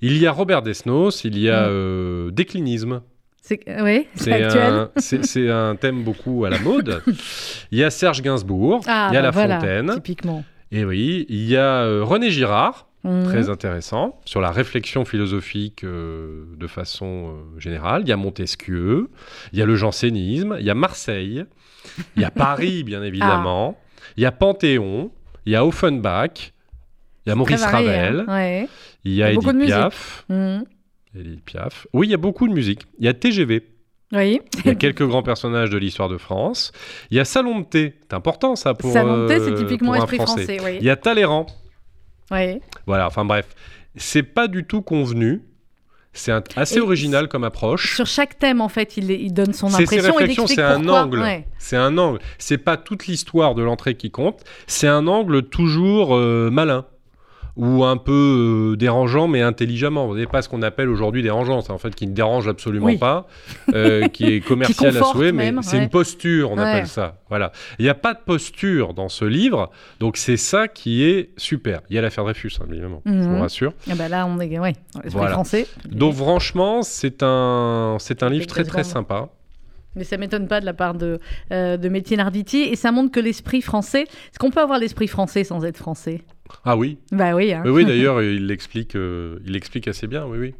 Il y a Robert Desnos, il y a Mhm. euh, déclinisme. C'est oui, c'est C'est actuel. un, un thème beaucoup à la mode. Il y a Serge Gainsbourg, Ah, il y a bah La voilà, Fontaine, Typiquement. et oui, il y a euh, René Girard, Mhm. très intéressant, sur la réflexion philosophique euh, de façon euh, générale. Il y a Montesquieu, il y a le jansénisme, il y a Marseille, il y a Paris, bien évidemment, il y a Panthéon, il y a Offenbach, il y a Maurice varié, Ravel, hein. Ouais. il y a Il y a beaucoup Edith de musique. Piaf. Mhm. Edith Piaf. Oui, il y a beaucoup de musique. Il y a TGV. Oui. Il y a quelques grands personnages de l'histoire de France. Il y a Salon de thé. C'est important ça pour, Ça montait, euh, c'est typiquement esprit français. oui. Il y a Talleyrand. Oui. Voilà, enfin bref. C'est pas du tout convenu. C'est assez Et original comme approche. Sur chaque thème, en fait, il, il donne son ses impression réflexions, c'est un angle. Ouais. C'est un angle. C'est pas toute l'histoire de l'entrée qui compte. C'est un angle toujours euh, malin ou un peu euh, dérangeant, mais intelligemment. Vous n'avez pas ce qu'on appelle aujourd'hui dérangeant, c'est en fait qui ne dérange absolument Oui. pas, euh, qui est commercial à souhait, mais c'est une posture, on Ouais. appelle ça. Voilà. Il n'y a pas de posture dans ce livre, donc c'est ça qui est super. Il y a l'affaire Dreyfus, hein, évidemment, je Mhm. vous rassure. Ah bah là, on est ouais, Voilà. français. Donc franchement, c'est un, c'est un livre très très sympa. Mais ça m'étonne pas de la part de, euh, de Métine Arditi. Et ça montre que l'esprit français. Est-ce qu'on peut avoir l'esprit français sans être français? Ah oui, Bah oui. hein. oui, oui d'ailleurs, il l'explique, euh, il l'explique assez bien, oui, oui.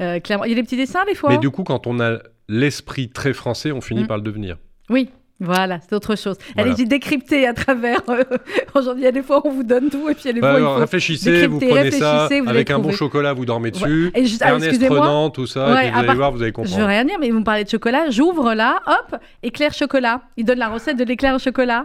Euh, clairement. Il y a des petits dessins des fois Mais du coup, quand on a l'esprit très français, on finit Mm. par le devenir. Oui. Voilà, c'est autre chose. Voilà. Allez, j'ai décrypté à travers. euh, Aujourd'hui, il y a des fois, on vous donne tout, et puis il y a des Bah, fois, il alors, faut. réfléchissez, vous décrypter, prenez ça vous avec un bon chocolat, vous dormez Ouais. dessus. Et juste- ah. Renan, tout ça, Ouais, et puis vous allez part- voir, vous allez Je veux comprendre. rien dire, mais vous me parlez de chocolat. J'ouvre là, hop, éclair chocolat. Il donne la recette de l'éclair au chocolat.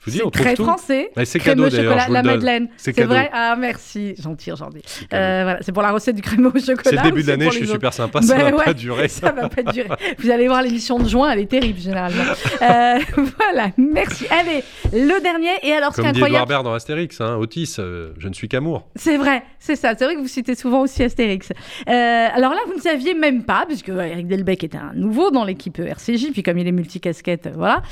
Je vous dis, on trouve très tout. français. C'est cadeau d'ailleurs, la donne. Madeleine. C'est vrai Ah, merci. Gentil aujourd'hui. C'est cadeau. Euh, voilà, c'est pour la recette du crémeux au chocolat. C'est le début de l'année, je suis autres super sympa, ça Ben va ouais, pas durer. Ça va pas durer. Vous allez voir l'émission de juin, elle est terrible généralement. Euh, voilà, merci. Allez, le dernier. Et alors, ce Comme dit Edouard incroyable, Baird dans Astérix, hein, Otis, euh, je ne suis qu'amour. c'est vrai, c'est ça. C'est vrai que vous citez souvent aussi Astérix. Euh, alors là, vous ne saviez même pas, puisque Eric Delbecq était un nouveau dans l'équipe RCJ, puis comme il est multicasquette, voilà.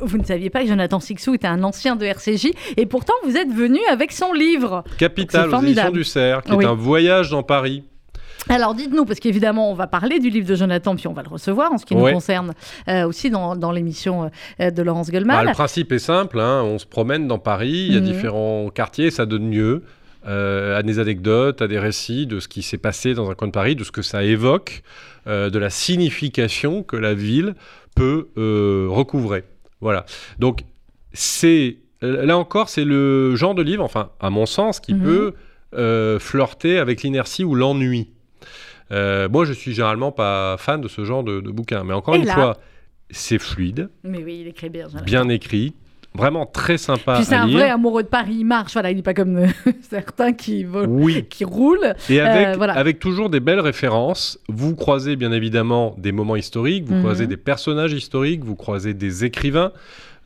Vous ne saviez pas que Jonathan Sixou était un ancien de RCJ, et pourtant vous êtes venu avec son livre. Capital aux éditions du Cerf, qui Oui. est un voyage dans Paris. Alors dites-nous, parce qu'évidemment, on va parler du livre de Jonathan, puis on va le recevoir en ce qui nous concerne euh, aussi dans, dans l'émission euh, de Laurence Bah, Goldman. le principe est simple, hein, on se promène dans Paris, il y a Mhm. différents quartiers, ça donne mieux euh, à des anecdotes, à des récits de ce qui s'est passé dans un coin de Paris, de ce que ça évoque, de la signification que la ville peut recouvrer. Voilà. Donc c'est là encore, c'est le genre de livre, enfin à mon sens, qui Mhm. peut euh, flirter avec l'inertie ou l'ennui. Euh, moi, je suis généralement pas fan de ce genre de, de bouquin, mais encore Et une là fois, c'est fluide, Mais oui, il écrit bien. Bien écrit, vraiment très sympa Puis c'est un lire. vrai amoureux de Paris, il marche, voilà, il n'est pas comme euh, certains qui, volent- Oui, qui roulent. et avec, voilà. avec toujours des belles références. Vous croisez bien évidemment des moments historiques, vous Mhm. croisez des personnages historiques, vous croisez des écrivains.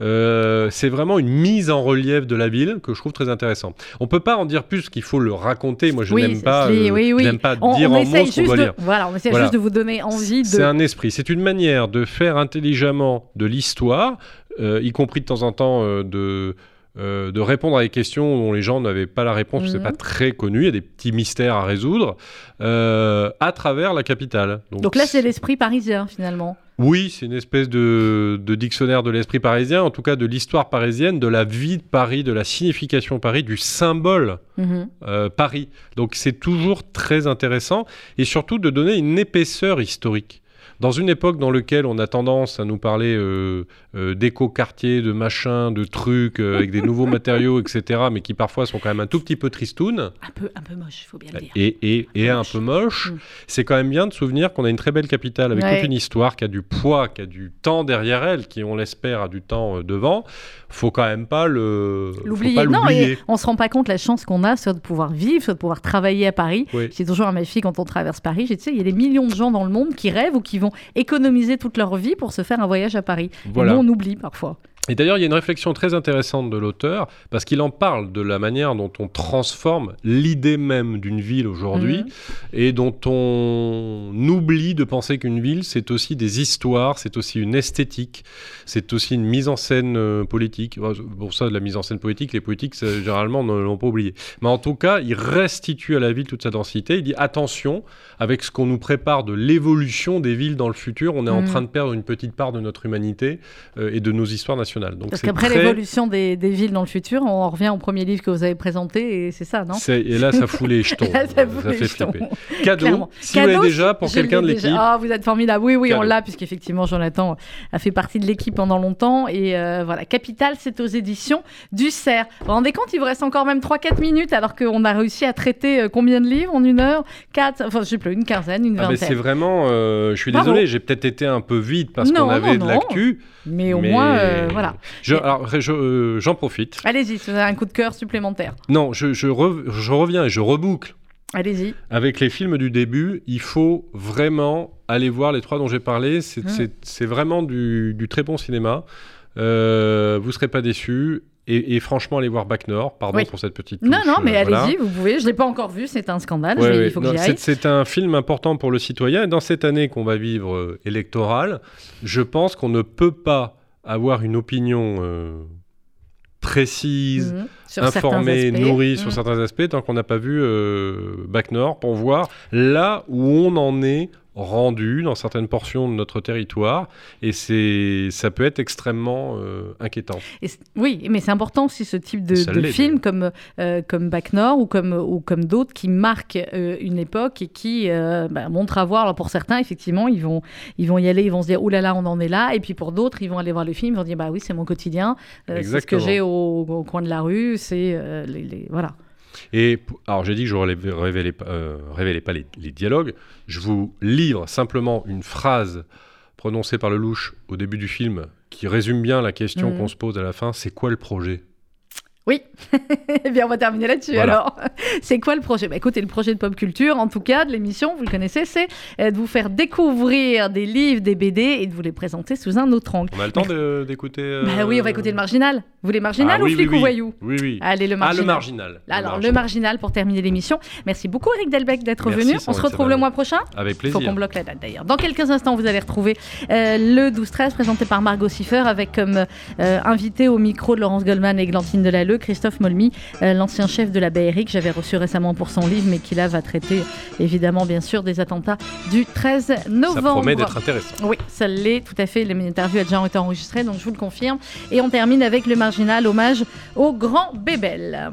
Euh, c'est vraiment une mise en relief de la ville que je trouve très intéressant. On peut pas en dire plus qu'il faut le raconter. Moi, je oui, n'aime pas, euh, oui, je oui. n'aime pas On, dire on en mots ce qu'on doit de, lire. voilà, on essaie Voilà. juste de vous donner envie de. C'est un esprit, c'est une manière de faire intelligemment de l'histoire, euh, y compris de temps en temps euh, de, euh, de répondre à des questions dont les gens n'avaient pas la réponse, Mhm. c'est pas très connu, il y a des petits mystères à résoudre, euh, à travers la capitale. Donc là, c'est l'esprit parisien, finalement. Oui, c'est une espèce de, de dictionnaire de l'esprit parisien, en tout cas de l'histoire parisienne, de la vie de Paris, de la signification Paris, du symbole Mhm. euh, Paris. Donc c'est toujours très intéressant et surtout de donner une épaisseur historique. Dans une époque dans laquelle on a tendance à nous parler euh, euh, d'éco-quartier, de machins, de trucs euh, avec des nouveaux matériaux, etc., mais qui parfois sont quand même un tout petit peu tristounes Un peu, un peu moche, il faut bien le dire. et, et, et un Moche. peu moche, Mm. c'est quand même bien de souvenir qu'on a une très belle capitale avec Ouais. toute une histoire qui a du poids, qui a du temps derrière elle, qui on l'espère a du temps devant. Faut quand même pas le L'oublier. Non, et on se rend pas compte la chance qu'on a, soit de pouvoir vivre, soit de pouvoir travailler à Paris. Oui. J'ai toujours à ma fille, quand on traverse Paris, j'ai dit, tu sais, il y a des millions de gens dans le monde qui rêvent ou qui vont économiser toute leur vie pour se faire un voyage à Paris. Voilà. Et nous, on oublie parfois. Et d'ailleurs, il y a une réflexion très intéressante de l'auteur, parce qu'il en parle de la manière dont on transforme l'idée même d'une ville aujourd'hui, Mhm. et dont on oublie de penser qu'une ville, c'est aussi des histoires, c'est aussi une esthétique, c'est aussi une mise en scène euh, politique. Bon, Pour ça, de la mise en scène politique, les politiques, ça, généralement, ne l'ont pas oublié. Mais en tout cas, il restitue à la ville toute sa densité. Il dit, attention, avec ce qu'on nous prépare de l'évolution des villes dans le futur, on est en Mhm. train de perdre une petite part de notre humanité euh, et de nos histoires nationales. Donc Parce qu'après très- l'évolution des, des villes dans le futur, on en revient au premier livre que vous avez présenté, et c'est ça, non? Et là, ça fout les jetons. Là, ça fout les fait jetons. flipper. Cadeau, Clairement. si vous Cadeau, l'avez déjà pour quelqu'un de l'équipe. Ah, vous êtes formidable. Oui, oui, on l'a, puisqu'effectivement, Jonathan a fait partie de l'équipe pendant longtemps. Et euh, voilà, Capital, c'est aux éditions du CERF. Vous vous rendez compte, il vous reste encore même 3-4 minutes, alors qu'on a réussi à traiter euh, combien de livres? En une heure? 4, enfin, je sais plus, une quinzaine, une Ah, mais vingtaine. c'est vraiment. euh, je suis Bravo. désolé, j'ai peut-être été un peu vite parce qu'on avait non, de l'actu. mais au mais- moins, euh, voilà. Je- alors, je- euh, j'en profite. Allez-y, avez un coup de cœur supplémentaire. Non, je, je re- je reviens et je reboucle. Allez-y. Avec les films du début, il faut vraiment aller voir les trois dont j'ai parlé. C'est Mm. c'est- c'est vraiment du, du très bon cinéma. Euh, vous serez pas déçus. Et, et franchement, allez voir Bac Nord. Pardon Oui. pour cette petite. Non, touche, non, mais euh, allez-y, voilà. vous pouvez. Je l'ai pas encore vu, c'est un scandale. Ouais, ouais. il faut que j'y c'est- aille. C'est un film important pour le citoyen. Et dans cette année qu'on va vivre euh, électorale, je pense qu'on ne peut pas avoir une opinion euh, précise, Mhm. Sur informée, nourrie sur Mhm. certains aspects, tant qu'on n'a pas vu euh, Bac Nord pour voir là où on en est rendu dans certaines portions de notre territoire. Et c'est, ça peut être extrêmement euh, inquiétant. Et oui, mais c'est important aussi ce type de, film comme, euh, comme Bac Nord ou comme, ou comme d'autres qui marquent euh, une époque et qui euh, bah, montrent à voir. Alors pour certains, effectivement, ils vont, ils vont y aller, ils vont se dire, oulala, là là, on en est là. Et puis pour d'autres, ils vont aller voir le film, ils vont dire, bah oui, c'est mon quotidien, c'est ce que j'ai au, au coin de la rue, c'est les, les- Voilà. Et alors j'ai dit que je ne révélais, pas- euh, révélais pas les, les dialogues. Je vous livre simplement une phrase prononcée par le louche au début du film qui résume bien la question Mhm. qu'on se pose à la fin. C'est quoi le projet? Oui, eh bien on va terminer là-dessus Voilà. alors. C'est quoi le projet? Bah, Écoutez, le projet de Pop Culture, en tout cas, de l'émission, vous le connaissez, c'est euh, de vous faire découvrir des livres, des BD et de vous les présenter sous un autre angle. On a le temps de- d'écouter euh, Bah oui, on va écouter le marginal. Vous voulez marginal Ah ou oui, flic oui, ou oui. voyou? Oui, oui. Allez, le Ah, marginal. le marginal. Alors, le marginal. marginal pour terminer l'émission. Merci beaucoup, Eric Delbecq, d'être venu. On se retrouve le mois prochain. Avec Il faut plaisir. qu'on bloque la date d'ailleurs. Dans quelques instants, vous allez retrouver euh, le 12-13 présenté par Margot Siffer avec comme euh, invité au micro de Laurence Goldman et Glantine Delalleux, Christophe Molmy, euh, l'ancien chef de la BRI que j'avais reçu récemment pour son livre, mais qui là va traiter évidemment bien sûr des attentats du 13 novembre. Ça promet d'être intéressant. Oui, ça l'est tout à fait. L'interview a déjà été enregistrée, donc je vous le confirme. Et on termine avec le marginal hommage au grand Bébel.